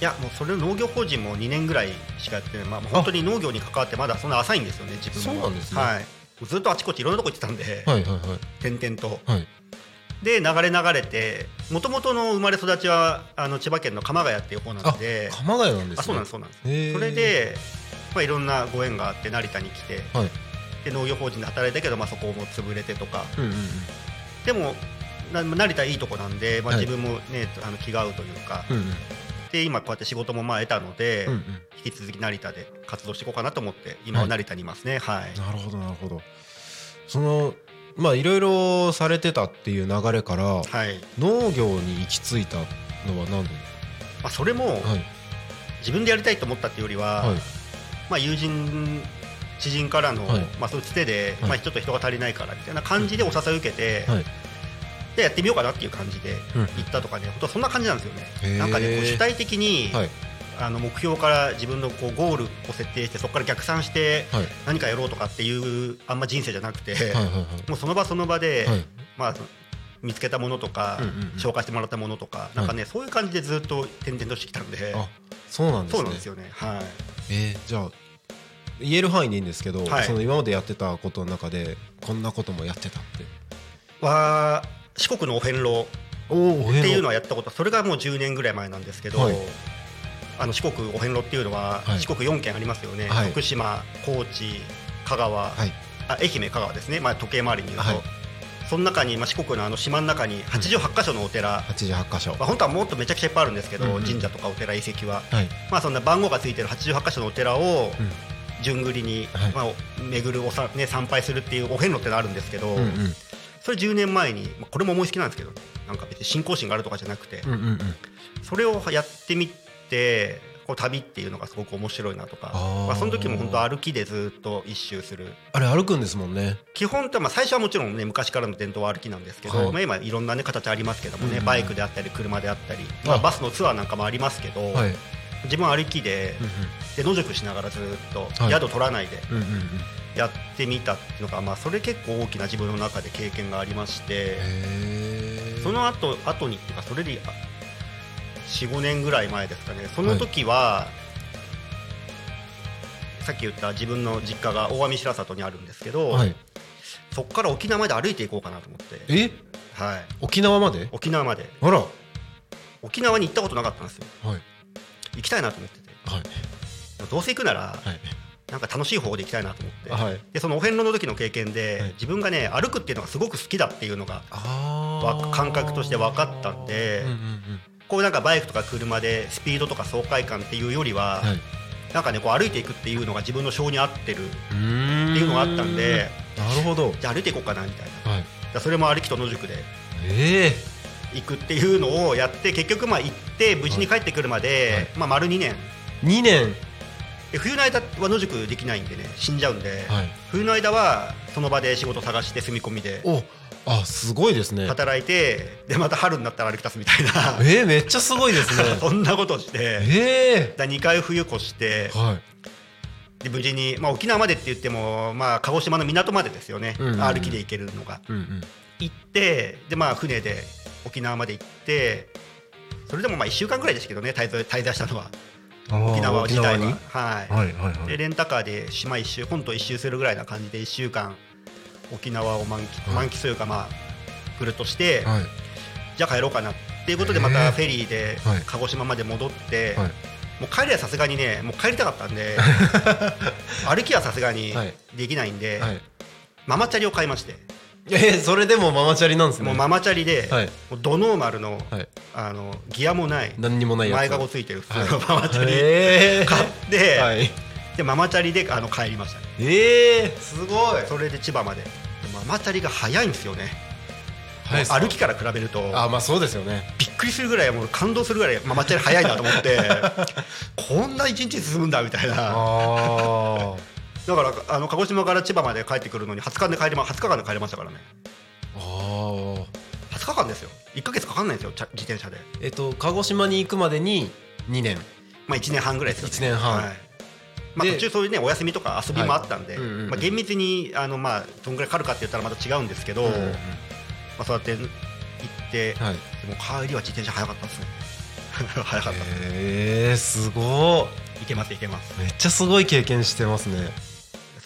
いやもうそれ農業法人も2年ぐらいしかやってない、まあ、本当に農業に関わってまだそんな浅いんですよね自分も。そうなんですね。はい、ずっとあちこちいろんなとこ行ってたんで、はいはいはい。点々と。はい。で流れ流れてもともとの生まれ育ちはあの千葉県の鎌ヶ谷っていう方なあので鎌ヶ谷なんですね。あそうなんですそうなんです。それで、まあ、いろんなご縁があって成田に来てはい。で農業法人で働いたけど、まあ、そこも潰れてとか。うんうんうん。でもな成田いいとこなんで、まあ、はい。自分もね、あの気が合うというか。うんうん。で今こうやって仕事もまあ得たので、うんうん。引き続き成田で活動していこうかなと思って今は成田にいますね。はい、なるほどなるほど。そのまあいろいろされてたっていう流れからはい。農業に行き着いたのは何でまあ、それもはい。自分でやりたいと思ったっていうよりは、はいまあ、友人知人からの、はい。まあ、そういうつてで、はい。まあ、ちょっと人が足りないからみたいな感じでお誘い受けて、はい。でやってみようかなっていう感じでうん。行ったとかね、本当そんな感じなんですよね。なんかねこう主体的に、はい。あの目標から自分のこうゴールを設定してそこから逆算してはい。何かやろうとかっていうあんま人生じゃなくて、もうその場その場で、はい。まあ、見つけたものとか、うんうんうん。紹介してもらったものとか、なんかねそういう感じでずっと転々としてきたんで、あそうなんですね。そうなんですよね。はいえーじゃあ言える範囲でいいんですけど、はい。その今までやってたことの中でこんなこともやってたって。は四国のお遍路おおっていうのははやったことそれがもう10年ぐらい前なんですけど、はい。あの四国お遍路っていうのは、はい。四国4県ありますよね、はい。徳島高知香川、はい。あ愛媛香川ですね、まあ、時計回りに言うと、はいその中に、まあ、四国のあの島の中に88箇所のお寺、88箇所。まあ、本当はもっとめちゃくちゃいっぱいあるんですけど、うんうん。神社とかお寺遺跡は、はい。まあ、そんな番号がついてる88箇所のお寺をうん。順繰りに、はい。まあ、巡るおさ、ね、参拝するっていうお遍路ってのあるんですけど、うんうん。それ10年前に、まあ、これも思いつきなんですけどなんか別に信仰心があるとかじゃなくて、うんうんうん。それをやってみてこう旅っていうのがすごく面白いなとかまあ、その時も本当歩きでずっと一周する。あれ歩くんですもんね。基本ってまあ最初はもちろんね昔からの伝統は歩きなんですけど、はい。まあ、今いろんな、ね、形ありますけどもね、バイクであったり車であったり、まあ、あバスのツアーなんかもありますけど、はい。自分は歩きでうんで野宿しながらずっとはい。宿取らないでやってみたっていうのが、まあ、それ結構大きな自分の中で経験がありまして。その後後にっていうかそれで45年ぐらい前ですかね。その時は、さっき言った自分の実家が大網白里にあるんですけど、はい。そこから沖縄まで歩いていこうかなと思って、え？はい、沖縄まで？沖縄まで。あら。は沖縄に行ったことなかったんですよ。い。行きたいなと思ってて。はい。どうせ行くならはい。なんか楽しい方法で行きたいなと思って、はい。でそのお遍路の時の経験で、はい。自分がね歩くっていうのがすごく好きだっていうのが感覚として分かったんでうんうんうんこうなんかバイクとか車でスピードとか爽快感っていうよりは、はい。なんかねこう歩いていくっていうのが自分の性に合ってるっていうのがあったんでなるほど。じゃあ歩いていこうかなみたいな。はい。それも歩きと野宿でええ。行くっていうのをやって結局まあ行って無事に帰ってくるまで、まあ、丸2年。2年。で冬の間は野宿できないんでね死んじゃうんで、はい。冬の間はその場で仕事探して住み込みでおあすごいですね。働いてでまた春になったら歩き出すみたいな。えー、めっちゃすごいですね。そんなことをしてえだ2回冬越してえはい。で無事に、まあ、沖縄までって言っても、まあ、鹿児島の港までですよね、うんうんうん。歩きで行けるのが。うんうん。行ってで、まあ、船で沖縄まで行ってそれでもまあ1週間ぐらいですけどね滞在滞在したのは沖縄自体は。はい。はいはいはい。でレンタカーで島一周本島一周するぐらいな感じで1週間沖縄を満喫,、はい。満喫というかまあぐるっとして、はい。じゃあ帰ろうかなっていうことでまたフェリーではい。鹿児島まで戻って、はい。もう帰りはさすがにねもう帰りたかったんで 歩きはさすがにはい。できないんで、はい。ママチャリを買いまして、えー、それでもママチャリなんですね。もうママチャリで、はい。もうドノーマルの,、はい。あのギアもない何にもない前かごついてる普通のはい。ママチャリえ。ー、買って、はい。でママチャリであの帰りましたね。えー、すごい。それで千葉まで。でママチャリが速いんですよね。歩きから比べると。あまあそうですよね。びっくりするぐらいもう感動するぐらい、まあ、抹茶より早いなと思って こんな一日進むんだみたいな。あだからあの鹿児島から千葉まで帰ってくるのに20日で帰りま20日間で帰りましたからね。ああ20日間ですよ。1か月かかんないんですよ自転車で。えっと鹿児島に行くまでに2年。まあ1年半ぐらいですよ、ね、一年半。はい。まあ、で途中そういうねお休みとか遊びもあったんで、まあ、厳密にあのまあどんぐらいかかるかって言ったらまた違うんですけど、まあ、そうやって行って、はい。でも帰りは自転車早かったですね。早かったえすごいけますいけます。いめっちゃすごい経験してますね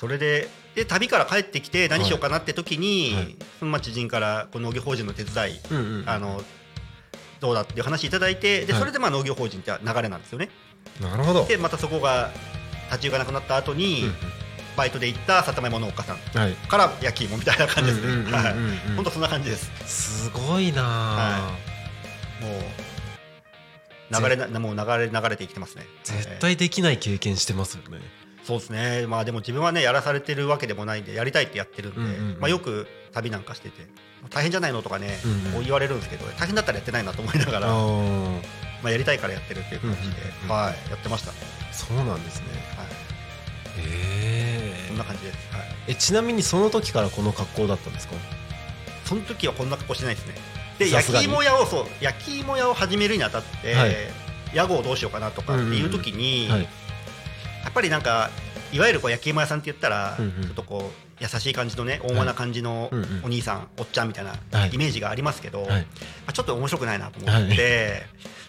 それでで旅から帰ってきて何しようかなって時に、はい。はいそのまあ知人からこの農業法人の手伝い、うんうん。あのどうだっていう話いただいてではい。それでまあ農業法人って流れなんですよね。なるほど。でまたそこが立ち行かなくなった後に、うんバイトで行った里山農家さんから焼き芋みたいな感じです。うんうんうんうんねはい。本当そんな感じです。すごいなあはもう流れなもう流れ流れて生きてますね。絶え対できない経験してますよね。ーそうですね。まあでも自分はねやらされてるわけでもないんでやりたいってやってるんで、うんうんうん。まあ、よく旅なんかしてて大変じゃないのとかね、うんうん。こう言われるんですけど大変だったらやってないなと思いながら、あまあ、やりたいからやってるっていう感じで、うんうんうん。はい、やってましたそうなんですね。はい、へそんな感じです、はい、えちなみにその時からこの格好だったんですか？その時はこんな格好してないですね。で焼き芋屋をそう焼き芋屋を始めるにあたって、はい。屋号をどうしようかなとかっていう時に、はいやっぱりなんかいわゆるこう焼き芋屋さんって言ったら、うんうん。ちょっとこう優しい感じのね大間な感じのお兄さん、おっちゃんみたいなはい。イメージがありますけど、はちょっと面白くないなと思って、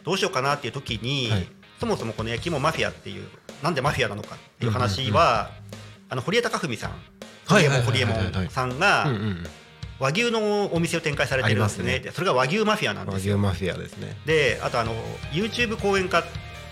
どうしようかなっていう時に、はい。そもそもこの焼き芋マフィアっていうなんでマフィアなのかっていう話は、あの堀江貴文さんはい堀江はいはいはい。はい門さんが和牛のお店を展開されてるんですねね。でそれが和牛マフィアなん和ですよ。牛マフィアですね。であとあの YouTube 講演家っ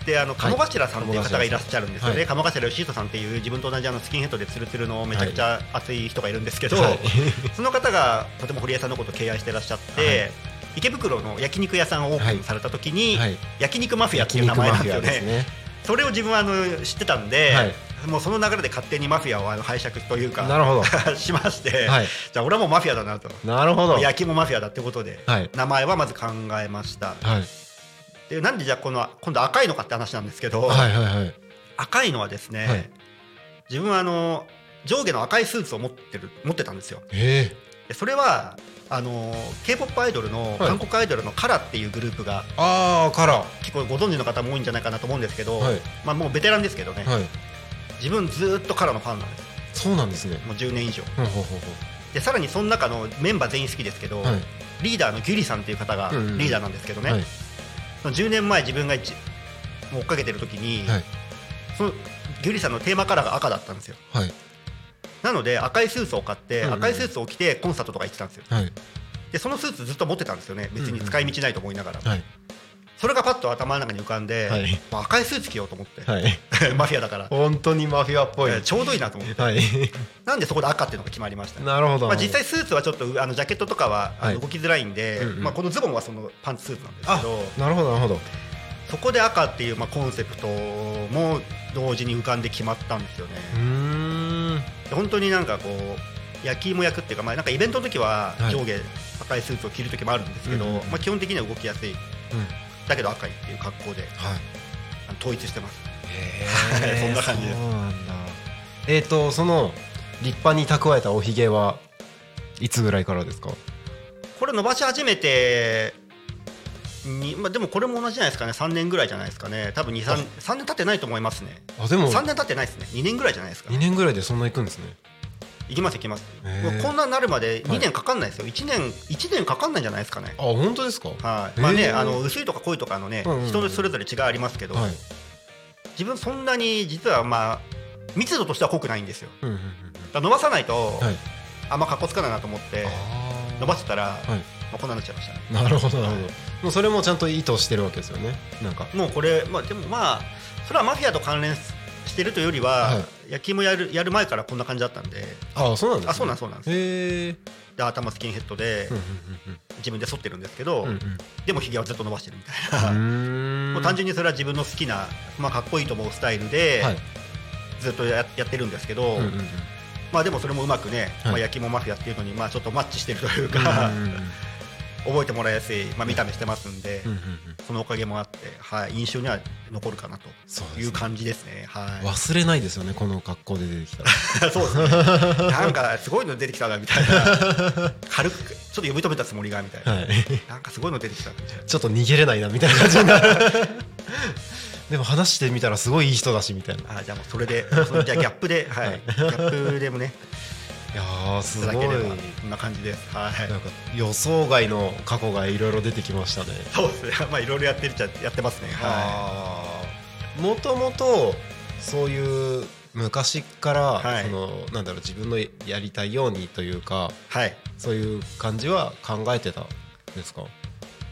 てあの鴨頭さんっていう方がいらっしゃるんですよね、はい。鴨頭義人さんっていう自分と同じあのスキンヘッドでツルツルのめちゃくちゃ熱い人がいるんですけど、はい。その方がとても堀江さんのことを敬愛してらっしゃって、はい。池袋の焼肉屋さんをオープンされた時に、はい。焼肉マフィアって焼いう名前なんですよね。それを自分はあの知ってたんで、はい。もうその流れで勝手にマフィアをあの拝借というかなるほど。しまして、はい。じゃあ俺はもうマフィアだなと。なるほど。焼きもマフィアだってことで、はい。名前はまず考えました。はいでなんでじゃあこの今度赤いのかって話なんですけど、はいはいはい。赤いのはですね、はい。自分はあの上下の赤いスーツを持ってる持ってたんですよ。えでそれはあの k p o p アイドルの、はい。韓国アイドルのカラっていうグループがああからは結構ご存知の方も多いんじゃないかなと思うんですけど、はい。まあ、もうベテランですけどね、い。自分ずーっとカラのファンなんですそうなんですね。もう10年以上。ほうほうほうほでさらにその中のメンバー全員好きですけど、うはい。リーダーのギュリさんっていう方がうんうんリーダーなんですけどね、はい。その10年前自分が一もう追っかけてる時に、はい。そのギュリさんのテーマカラーが赤だったんですよ。はい。なので赤いスーツを買って、赤いスーツを着てコンサートとか行ってたんですよ。はい。でそのスーツずっと持ってたんですよね。別に使い道ないと思いながら、はいそれがパッと頭の中に浮かんで、はい。まあ赤いスーツ着ようと思って、はい。マフィアだから、本当にマフィアっぽい。えーちょうどいいなと思って。はい。なんでそこで赤っていうのが決まりました。ねなるほど。まあ、実際スーツはちょっとあのジャケットとかは動きづらいんで、うんうん。まあ、このズボンはそのパンツスーツなんですあけど。なるほどなるほど。そこで赤っていうまあコンセプトも同時に浮かんで決まったんですよね。本当になんかこう焼き芋焼くっていうか,、まあ、なんかイベントの時ははい。上下赤いスーツを着る時もあるんですけど、うんうんうん。まあ、基本的には動きやすい。うんだけど赤いっていう格好ではい。統一してます。そんな感じです。そうなんだ。えっとその立派に蓄えたおひげはいつぐらいからですか？これ伸ばし始めてに、まあ、でもこれも同じじゃないですかね。3年ぐらいじゃないですかね。多分23 3年経ってないと思いますね。あでも。3年経ってないですね。2年ぐらいじゃないですか2年ぐらいでそんな行くんですね行きます行きます。へー。こんなになるまではい。2年かかんないですよ。1年一年かかんないんじゃないですかね。あ本当ですか？はい。まあねあの薄いとか濃いとかのねうんうんうん。人それぞれ違いありますけどはい。自分そんなに実はまあ密度としては濃くないんですよ。うんうんうん伸ばさないとうんはい。あんまかっこつかないなと思って伸ばしてたら、はい。まあ、こんなになっちゃいましたね。なるほどなるほど。もうそれもちゃんと意図してるわけですよね。なんか。もうこれ、まあ、でもまあそれはマフィアと関連してるというよりは、はい焼き芋やるやる前からこんな感じだったんで。あそうなんですね。あそうなんそうなんです。へえ。で頭スキンヘッドでうん自分で剃ってるんですけど、うんうん。でもひげはずっと伸ばしてるみたいな、もう単純にそれは自分の好きな、まあ、かっこいいと思うスタイルで、はい。ずっとややってるんですけど、うんうんうん。まあでもそれもうまくね、はい。まあ、焼き芋マフィアっていうのにまあちょっとマッチしてるといううんか、覚えてもらいやすい、まあ、見た目してますんで、うんうんうん。そのおかげもあって、はい、印象には残るかなという感じですね。はい。忘れないですよねこの格好で出てきたら。そうですね。なんかすごいの出てきたなみたいな。軽くちょっと呼び止めたつもりがみたいな。はい。なんかすごいの出てきたみたいな。ちょっと逃げれないなみたいな感じになる。でも話してみたらすごいいい人だしみたいな。いあじゃあもうそれで、そのじゃあギャップで、はい、ギャップでもね、やーいすごいこんな感じです。はい。なんか予想外の過去がいろいろ出てきましたねそうですね。まあいろいろやってるっちゃやってますね。はもともとそういう昔から、はいそのなんだろう自分のやりたいようにというかい。はい。そういう感じは考えてたんですか？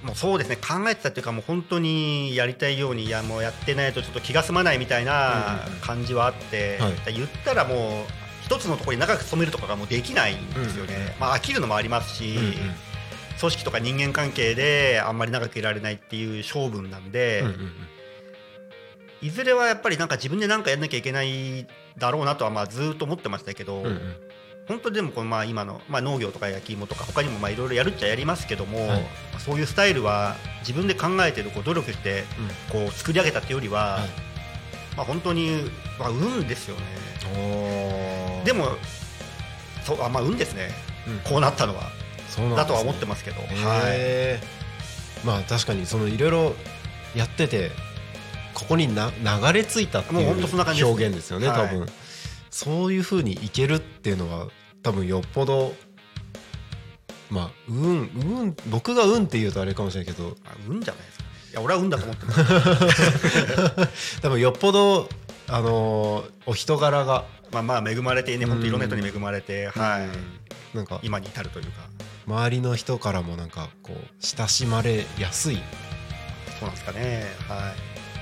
もうそうですね考えてたっていうかもう本当にやりたいようにいやもうやってないとちょっと気が済まないみたいな感じはあって、はい言ったらもう一つのところに長く勤めるとかがもうできないんですよね、うんうんまあ飽きるのもありますし、うんうん。組織とか人間関係であんまり長くいられないっていう性分なんで、うんうんうん。いずれはやっぱりなんか自分で何かやんなきゃいけないだろうなとはまあずっと思ってましたけど、うんうん。本当にでもこのまあ今の、まあ、農業とか焼き芋とか他にもまあいろいろやるっちゃやりますけども、はい。そういうスタイルは自分で考えてるこう努力してこう作り上げたっていうよりは、はい。まあ、本当に、まあ、運ですよねでもそうあまあ運ですね。うん。こうなったのは、ね。だとは思ってますけど、はい、まあ確かにそのいろいろやっててここにな流れ着いたっていう表現ですよねはい。多分。そういうふうにいけるっていうのは多分よっぽどまあ運運僕が運って言うとあれかもしれないけどあ運じゃないですか。いや俺は運だと思ってます。多分よっぽどあのーお人柄がまあまあ恵まれてね本当いろんな人に恵まれて、はい、なんか今に至るというか。周りの人からもなんかこう親しまれやすいそうなんですかね。は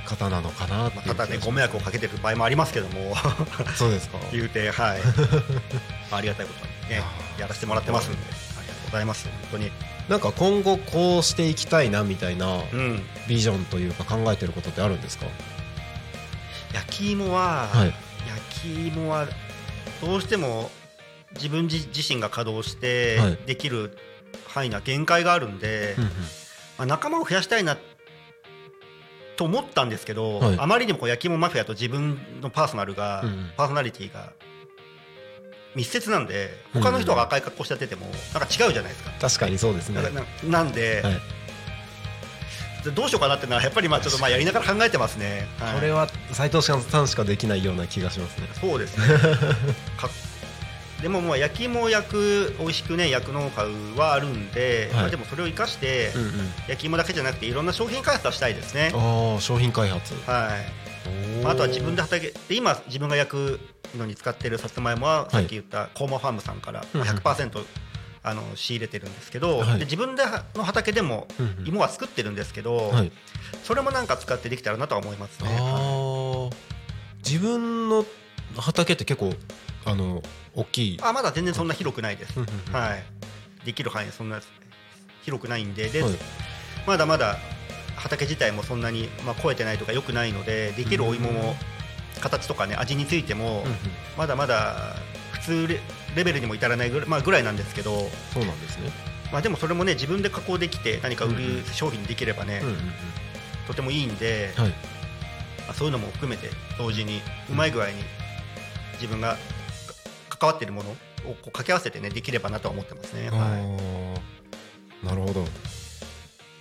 い。方なのかなまあ、ただねご迷惑をかけてる場合もありますけども。そうですか。言うてはい。ありがたいことにねやらせてもらってますんで。ありがとうございます。本当に。なんか今後こうしていきたいなみたいなうん。ビジョンというか考えてることってあるんですか？焼き芋は、はい焼き芋はどうしても自分自自身が稼働してはい。できる範囲には限界があるんで、うんうん。まあ、仲間を増やしたいなと思ったんですけど、はい。あまりにもこう焼き芋マフィアと自分のパーソナルが、うんうん。パーソナリティが密接なんで他の人が赤い格好してやっててもなんか違うじゃないですか。確かにそうですね。なんで、はいどうしようかなっていうのはやっぱりまあちょっとまあやりながら考えてますね。はい。これは斉藤さんしかできないような気がしますね。そうですね。か でももう焼き芋を焼く美味しくね焼くノウハウはあるんで、はい。まあ、でもそれを生かして、うんうん。焼き芋だけじゃなくていろんな商品開発はしたいですね。ああ商品開発。はい。まあ、あとは自分で畑で今自分が焼くのに使ってるさつまいもはさっき言ったコーマファームさんからうんうん。100%あの仕入れてるんですけど、はい。で自分での畑でもうんうん。芋は作ってるんですけど、はい。それもなんか使ってできたらなとは思いますね。ああ自分の畑って結構あの大きい？あまだ全然そんな広くないです。うんうんうん。はい、できる範囲そんな広くないんでで、はい。まだまだ畑自体もそんなに、まあ、超えてないとかよくないのでできるお芋も形とかね味についても、うんうん。まだまだ普通レレベルにも至らないぐらい,、まあ、ぐらいなんですけど、そうなんですね。まあ、でもそれもね自分で加工できて何か売うん。うる商品にできればね、うんうんとてもいいんで、うんはい。まあ、そういうのも含めて同時にうまい具合に自分がか関わっているものをこう掛け合わせてねできればなとは思ってますね。あはい。ーなるほど。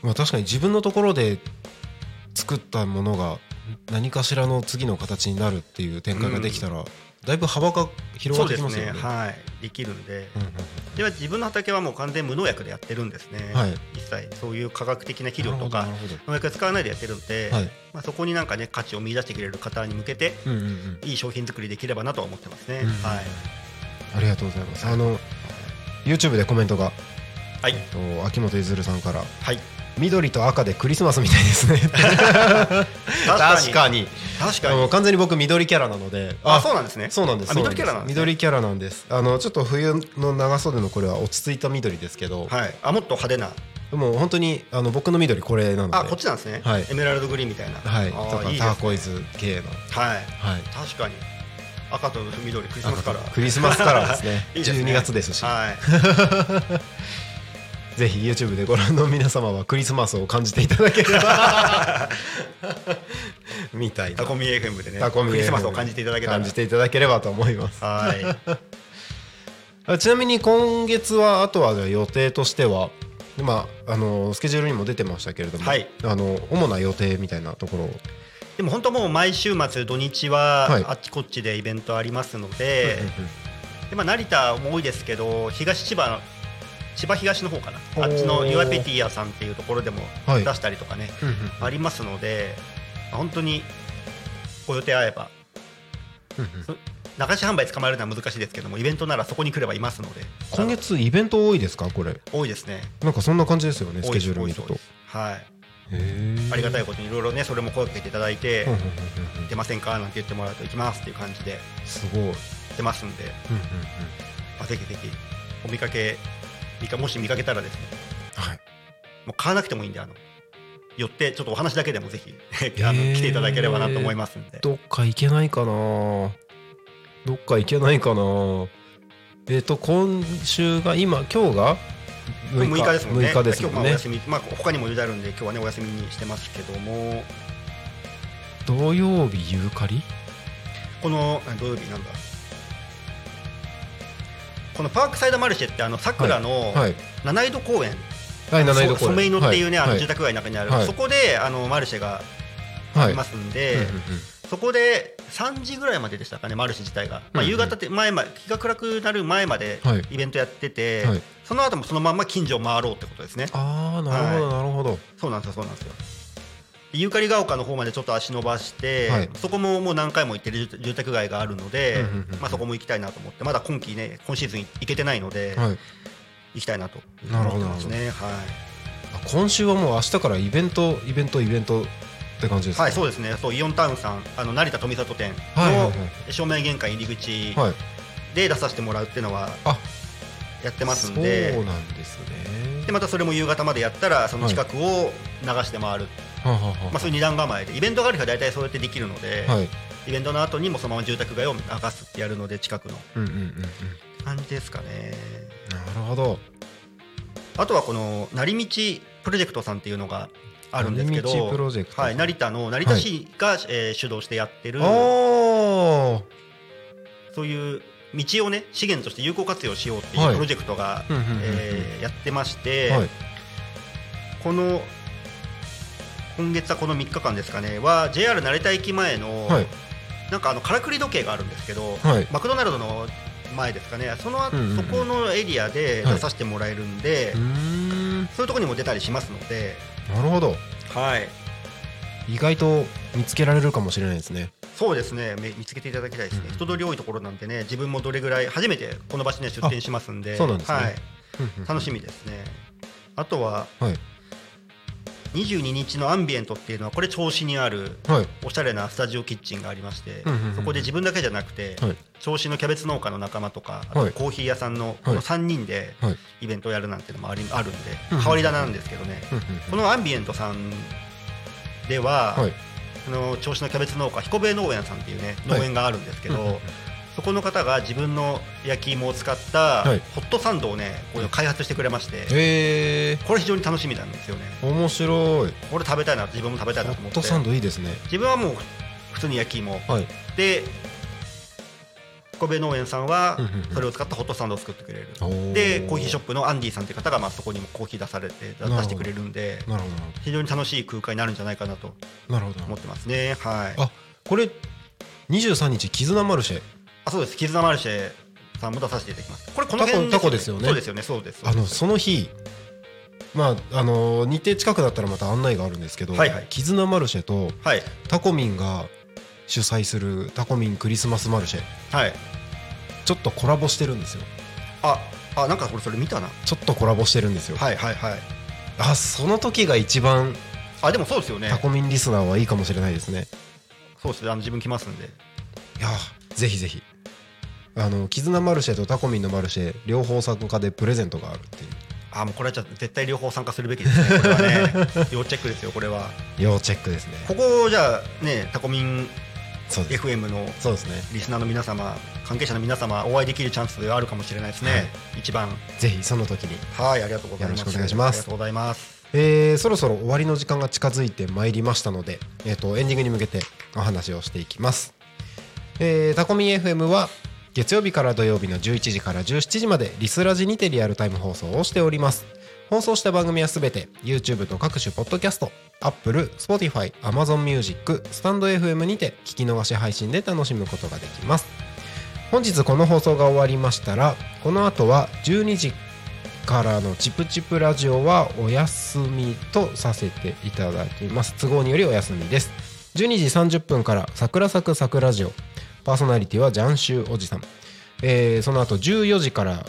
まあ確かに自分のところで作ったものが何かしらの次の形になるっていう展開ができたら、だいぶ幅が広がってきますよね。はい。できるんで、うんうんでは自分の畑はもう完全無農薬でやってるんですね、はい。一切。そういう科学的な肥料とか農薬使わないでやってるんで、はい。まあ、そこになんかね価値を見出してくれる方に向けてうんうんうん。いい商品作りできればなとは思ってますね、うんはい。ありがとうございます。あの YouTube でコメントが、はい。えっと秋元ゆずるさんからはい緑と赤でクリスマスみたいですね。確かに。確かに完全に僕緑キャラなので。あそうなんですねそうなんです。緑キャラなんですね緑キャラなんです。あのちょっと冬の長袖のこれは落ち着いた緑ですけど、はいあもっと派手なもう本当にあの僕の緑これなので。あこっちなんですね、はいエメラルドグリーンみたいなはい。あとかーいいですターコイズ系の。はいはい。確かに赤と緑クリスマスカラークリスマスカラーですね。いいですね12月ですし。はい ぜひ YouTube でご覧の皆様はクリスマスを感じていただければ。みたいな。タコミ FM でね。タコミクリスマスを感じていただけ感じていただければと思います。はい。あちなみに今月はあとは予定としてはまああのスケジュールにも出てましたけれども、はい。あの主な予定みたいなところを。でも本当もう毎週末土日ははい。あっちこっちでイベントありますので,、でまあ、成田も多いですけど東千葉の千葉東の方かな。あっちのユアペティアさんっていうところでもはい。出したりとかね、うんうんありますので本当にご予定合えばうんうん。流し販売捕まえるのは難しいですけどもイベントならそこに来ればいますので。今月イベント多いですかこれ？多いですね。なんかそんな感じですよねスケジュール見ると。はい。ありがたいことにいろいろねそれも声かけていただいて、出ませんか？なんて言ってもらうと行きますっていう感じですごい、うんうん出ますん。で、まあ、ぜひぜひお見かけ見かもし見かけたらですね。はい。もう買わなくてもいいんであの寄ってちょっとお話だけでもぜひあのへー来ていただければなと思いますんで。どっか行けないかな。どっか行けないかな。えっ、と今週が今今日が？6日。ですもんね。6日ですね。今日まあお休み、まあ、他にもいろいろあるんで今日はねお休みにしてますけども。土曜日ユーカリこのあ土曜日なんだ？このパークサイドマルシェってあのさくらのはい。七井戸公園、はい七井戸公園。そソメイノっていうね、あのはい。住宅街の中にある、はい。そこであのマルシェがはい。ありますんで、そこで3時ぐらいまででしたかね、マルシェ自体が、まあ、夕方って前ま日が暗くなる前まではい。イベントやってて、はい。その後もそのまんま近所を回ろうってことですね。ああなるほどなるほど、そうなんですよ、そうなんですよ。ユーカリが丘の方までちょっと足伸ばして、はい。そこももう何回も行ってる住住宅街があるので、まあ、そこも行きたいなと思って、まだ今季ね、今シーズン行けてないので、はい。行きたいなと。思ってますね。はい。あ今週はもう明日からイベントイベントイベントって感じですか？はい、そうですね、そうイオンタウンさん、あの成田富里店の正面玄関入り口はい。で出させてもらうっていうのはあ。やってますんで、そうなんですね。でまたそれも夕方までやったら、その近くを流して回る、まあ、そういう二段構えで、イベントがある日は大体そうやってできるので、あはい。イベントの後にもそのまま住宅街を流すってやるので、近くの。うんうんうんうん。感じですかね。なるほど。あとはこの成道プロジェクトさんっていうのがあるんですけど、はい、成田の成田市が、えー主導してやってる、そういう道をね資源として有効活用しようっていはい。うプロジェクトが、やってまして、はい。この今月はこの3日間ですかねは JR 成田駅前の、はい。なんかあのからくり時計があるんですけど、はい。マクドナルドの前ですかね。その、うんうんうん。そこのエリアではい。出させてもらえるんで、うーん。そういうところにも出たりしますので、なるほど。はい、意外と見つけられるかもしれないですね。そうですね。め見つけていただきたいですね、うん人通り多いところなんでね自分もどれぐらい初めてこの場所には出店しますんで。そうなんですね。はい、楽しみですね。あとははい22日のアンビエントっていうのはこれ銚子にあるはい。おしゃれなスタジオキッチンがありまして、そこで自分だけじゃなくて、はい。銚子のキャベツ農家の仲間とかあはい。とコーヒー屋さんのこの3人ではい。イベントをやるなんていうのもありあるんで変わり種なんですけどねこのアンビエントさんでは、はい。あの銚子のキャベツ農家彦兵衛農園さんっていうね農園があるんですけど、そこの方が自分の焼き芋を使ったはい。ホットサンドをねこれ開発してくれまして、へえこれ非常に楽しみなんですよね。面白い。これ食べたいな自分も食べたいなと思って。ホットサンドいいですね。自分はもう普通に焼き芋。はい。で彦兵衛農園さんはそれを使ったホットサンドを作ってくれる、でコーヒーショップのアンディさんっていう方がまあそこにもコーヒー出されて出してくれるんでなるほど。なる非常に楽しい空間になるんじゃないかなと思ってますね。はい。あこれ23日絆マルシェあそうです。絆マルシェさんも出させていただきます。これこの辺タコタコですよね。そうですよね。そうです。あのその日まああの日程近くだったらまた案内があるんですけど、はいはい。絆マルシェとはい。タコミンが主催するタコミンクリスマスマルシェはい。ちょっとコラボしてるんですよ。ああなんかこれそれ見たな。ちょっとコラボしてるんですよ、はいはいはい。あその時が一番あでもそうですよね。タコミンリスナーはいいかもしれないですね。そうですね。あの自分来ますんで。いやぜひぜひあの絆マルシェとタコミンのマルシェ両方参加でプレゼントがあるっていう。あもうこれはじゃあ絶対両方参加するべきですね。これはね。要チェックですよこれは。要チェックですね。ここじゃあねタコミン FM のそうですね。リスナーの皆様関係者の皆様お会いできるチャンスがあるかもしれないですね、はい。一番。ぜひその時に。はいありがとうございます。よろしくお願いします。ありがとうございます。えーそろそろ終わりの時間が近づいてまいりましたので、えー、とエンディングに向けてお話をしていきます、えータコミ FM は月曜日から土曜日の11時から17時までリスラジにてリアルタイム放送をしております。放送した番組はすべて YouTube と各種ポッドキャスト Apple、Spotify、Amazon Music、スタンド FM にて聞き逃し配信で楽しむことができます。本日この放送が終わりましたらこの後は12時からのチプチプラジオはお休みとさせていただきます。都合によりお休みです。12時30分から桜咲く桜ジオ。パーソナリティはジャンシューおじさん、えーその後14時から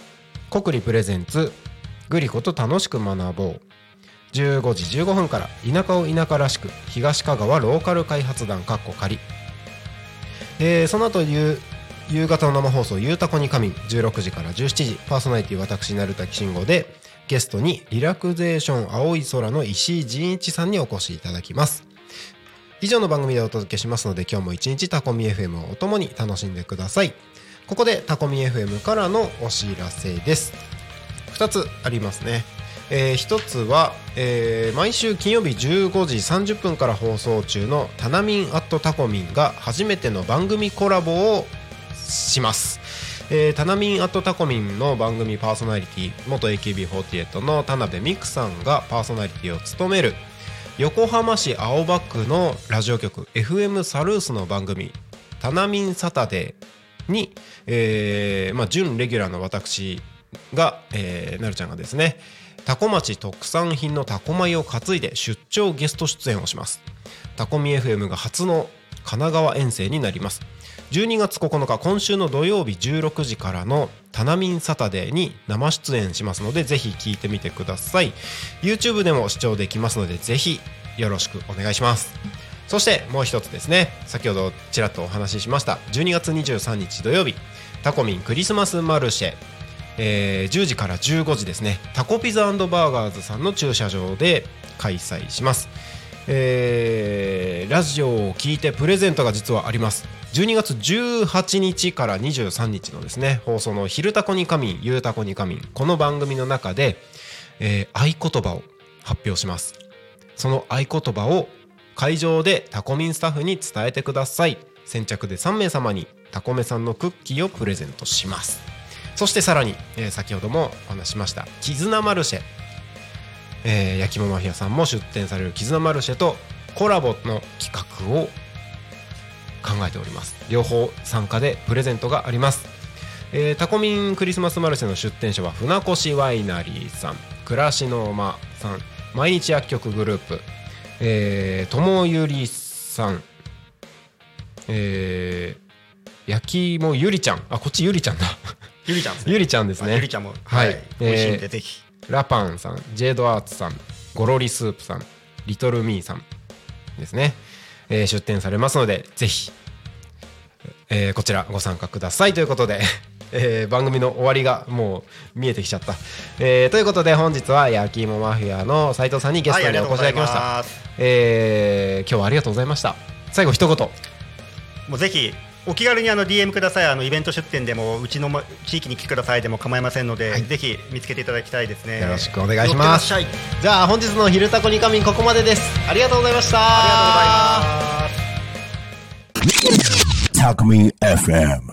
国理プレゼンツグリコと楽しく学ぼう。15時15分から田舎を田舎らしく東香川ローカル開発団かっこ仮えーその後夕夕方の生放送「ゆうたこに仮眠」16時から17時パーソナリティ私成田慎吾でゲストにリラクゼーション青い空の石井仁一さんにお越しいただきます。以上の番組でお届けしますので今日も一日タコミ FM をお供に楽しんでください。ここでタコミ FM からのお知らせです。2つありますね。えー、1つは、えー毎週金曜日15時30分から放送中の「タナミンアットタコミン」が初めての番組コラボをします。えー、タナミンアットタコミンの番組パーソナリティ元 AKB48 の田辺美久さんがパーソナリティを務める横浜市青葉区のラジオ局 FM サルースの番組「タナミンサタデーに」えーまあ、準レギュラーの私が、えーなるちゃんがですねタコ町特産品のタコ米を担いで出張ゲスト出演をします。タコミ FM が初の神奈川遠征になります。12月9日今週の土曜日16時からの「タナミンサタデー」に生出演しますのでぜひ聞いてみてください。YouTube でも視聴できますのでぜひよろしくお願いします。そしてもう一つですね。先ほどちらっとお話ししました12月23日土曜日タコミンクリスマスマルシェ。えー10時から15時ですね。タコピザバーガーズさんの駐車場で開催します、えーラジオを聞いてプレゼントが実はあります。12月18日から23日のですね放送の「昼タコに仮眠ゆうタコに仮眠」この番組の中で、えー合言葉を発表します。その合言葉を会場でタコミンスタッフに伝えてください。先着で3名様にタコメさんのクッキーをプレゼントします。そしてさらに、えー先ほどもお話しました絆マルシェ、えー焼き芋マフィアさんも出店される絆マルシェとコラボの企画を考えております。両方参加でプレゼントがあります、えータコミンクリスマスマルシェの出店者は船越ワイナリーさん暮らしの間さん毎日薬局グループえーともゆりさんえー焼き芋ゆりちゃん。あこっちゆりちゃんだ。ゆりちゃんですね。ゆりちゃんですね。あゆりちゃんもはい。はい、美味しいんえーでぜひ。ラパンさんジェードアーツさんゴロリスープさんリトルミーさんですね、えー出展されますのでぜひ、えーこちらご参加ください。ということで、えー番組の終わりがもう見えてきちゃった、えーということで本日は焼き芋マフィアの斉藤さんにゲスはいトにお越しいただきました、ざいえー今日はありがとうございました。最後一言。もうぜひお気軽にあの DM ください。あのイベント出店でもうちのま地域に来てくださいでも構いませんので、はい。ぜひ見つけていただきたいですね。よろしくお願いします。じゃあ本日の「昼タコニカミン」ここまでです。ありがとうございました。ありがとうございます。Talk Me FM.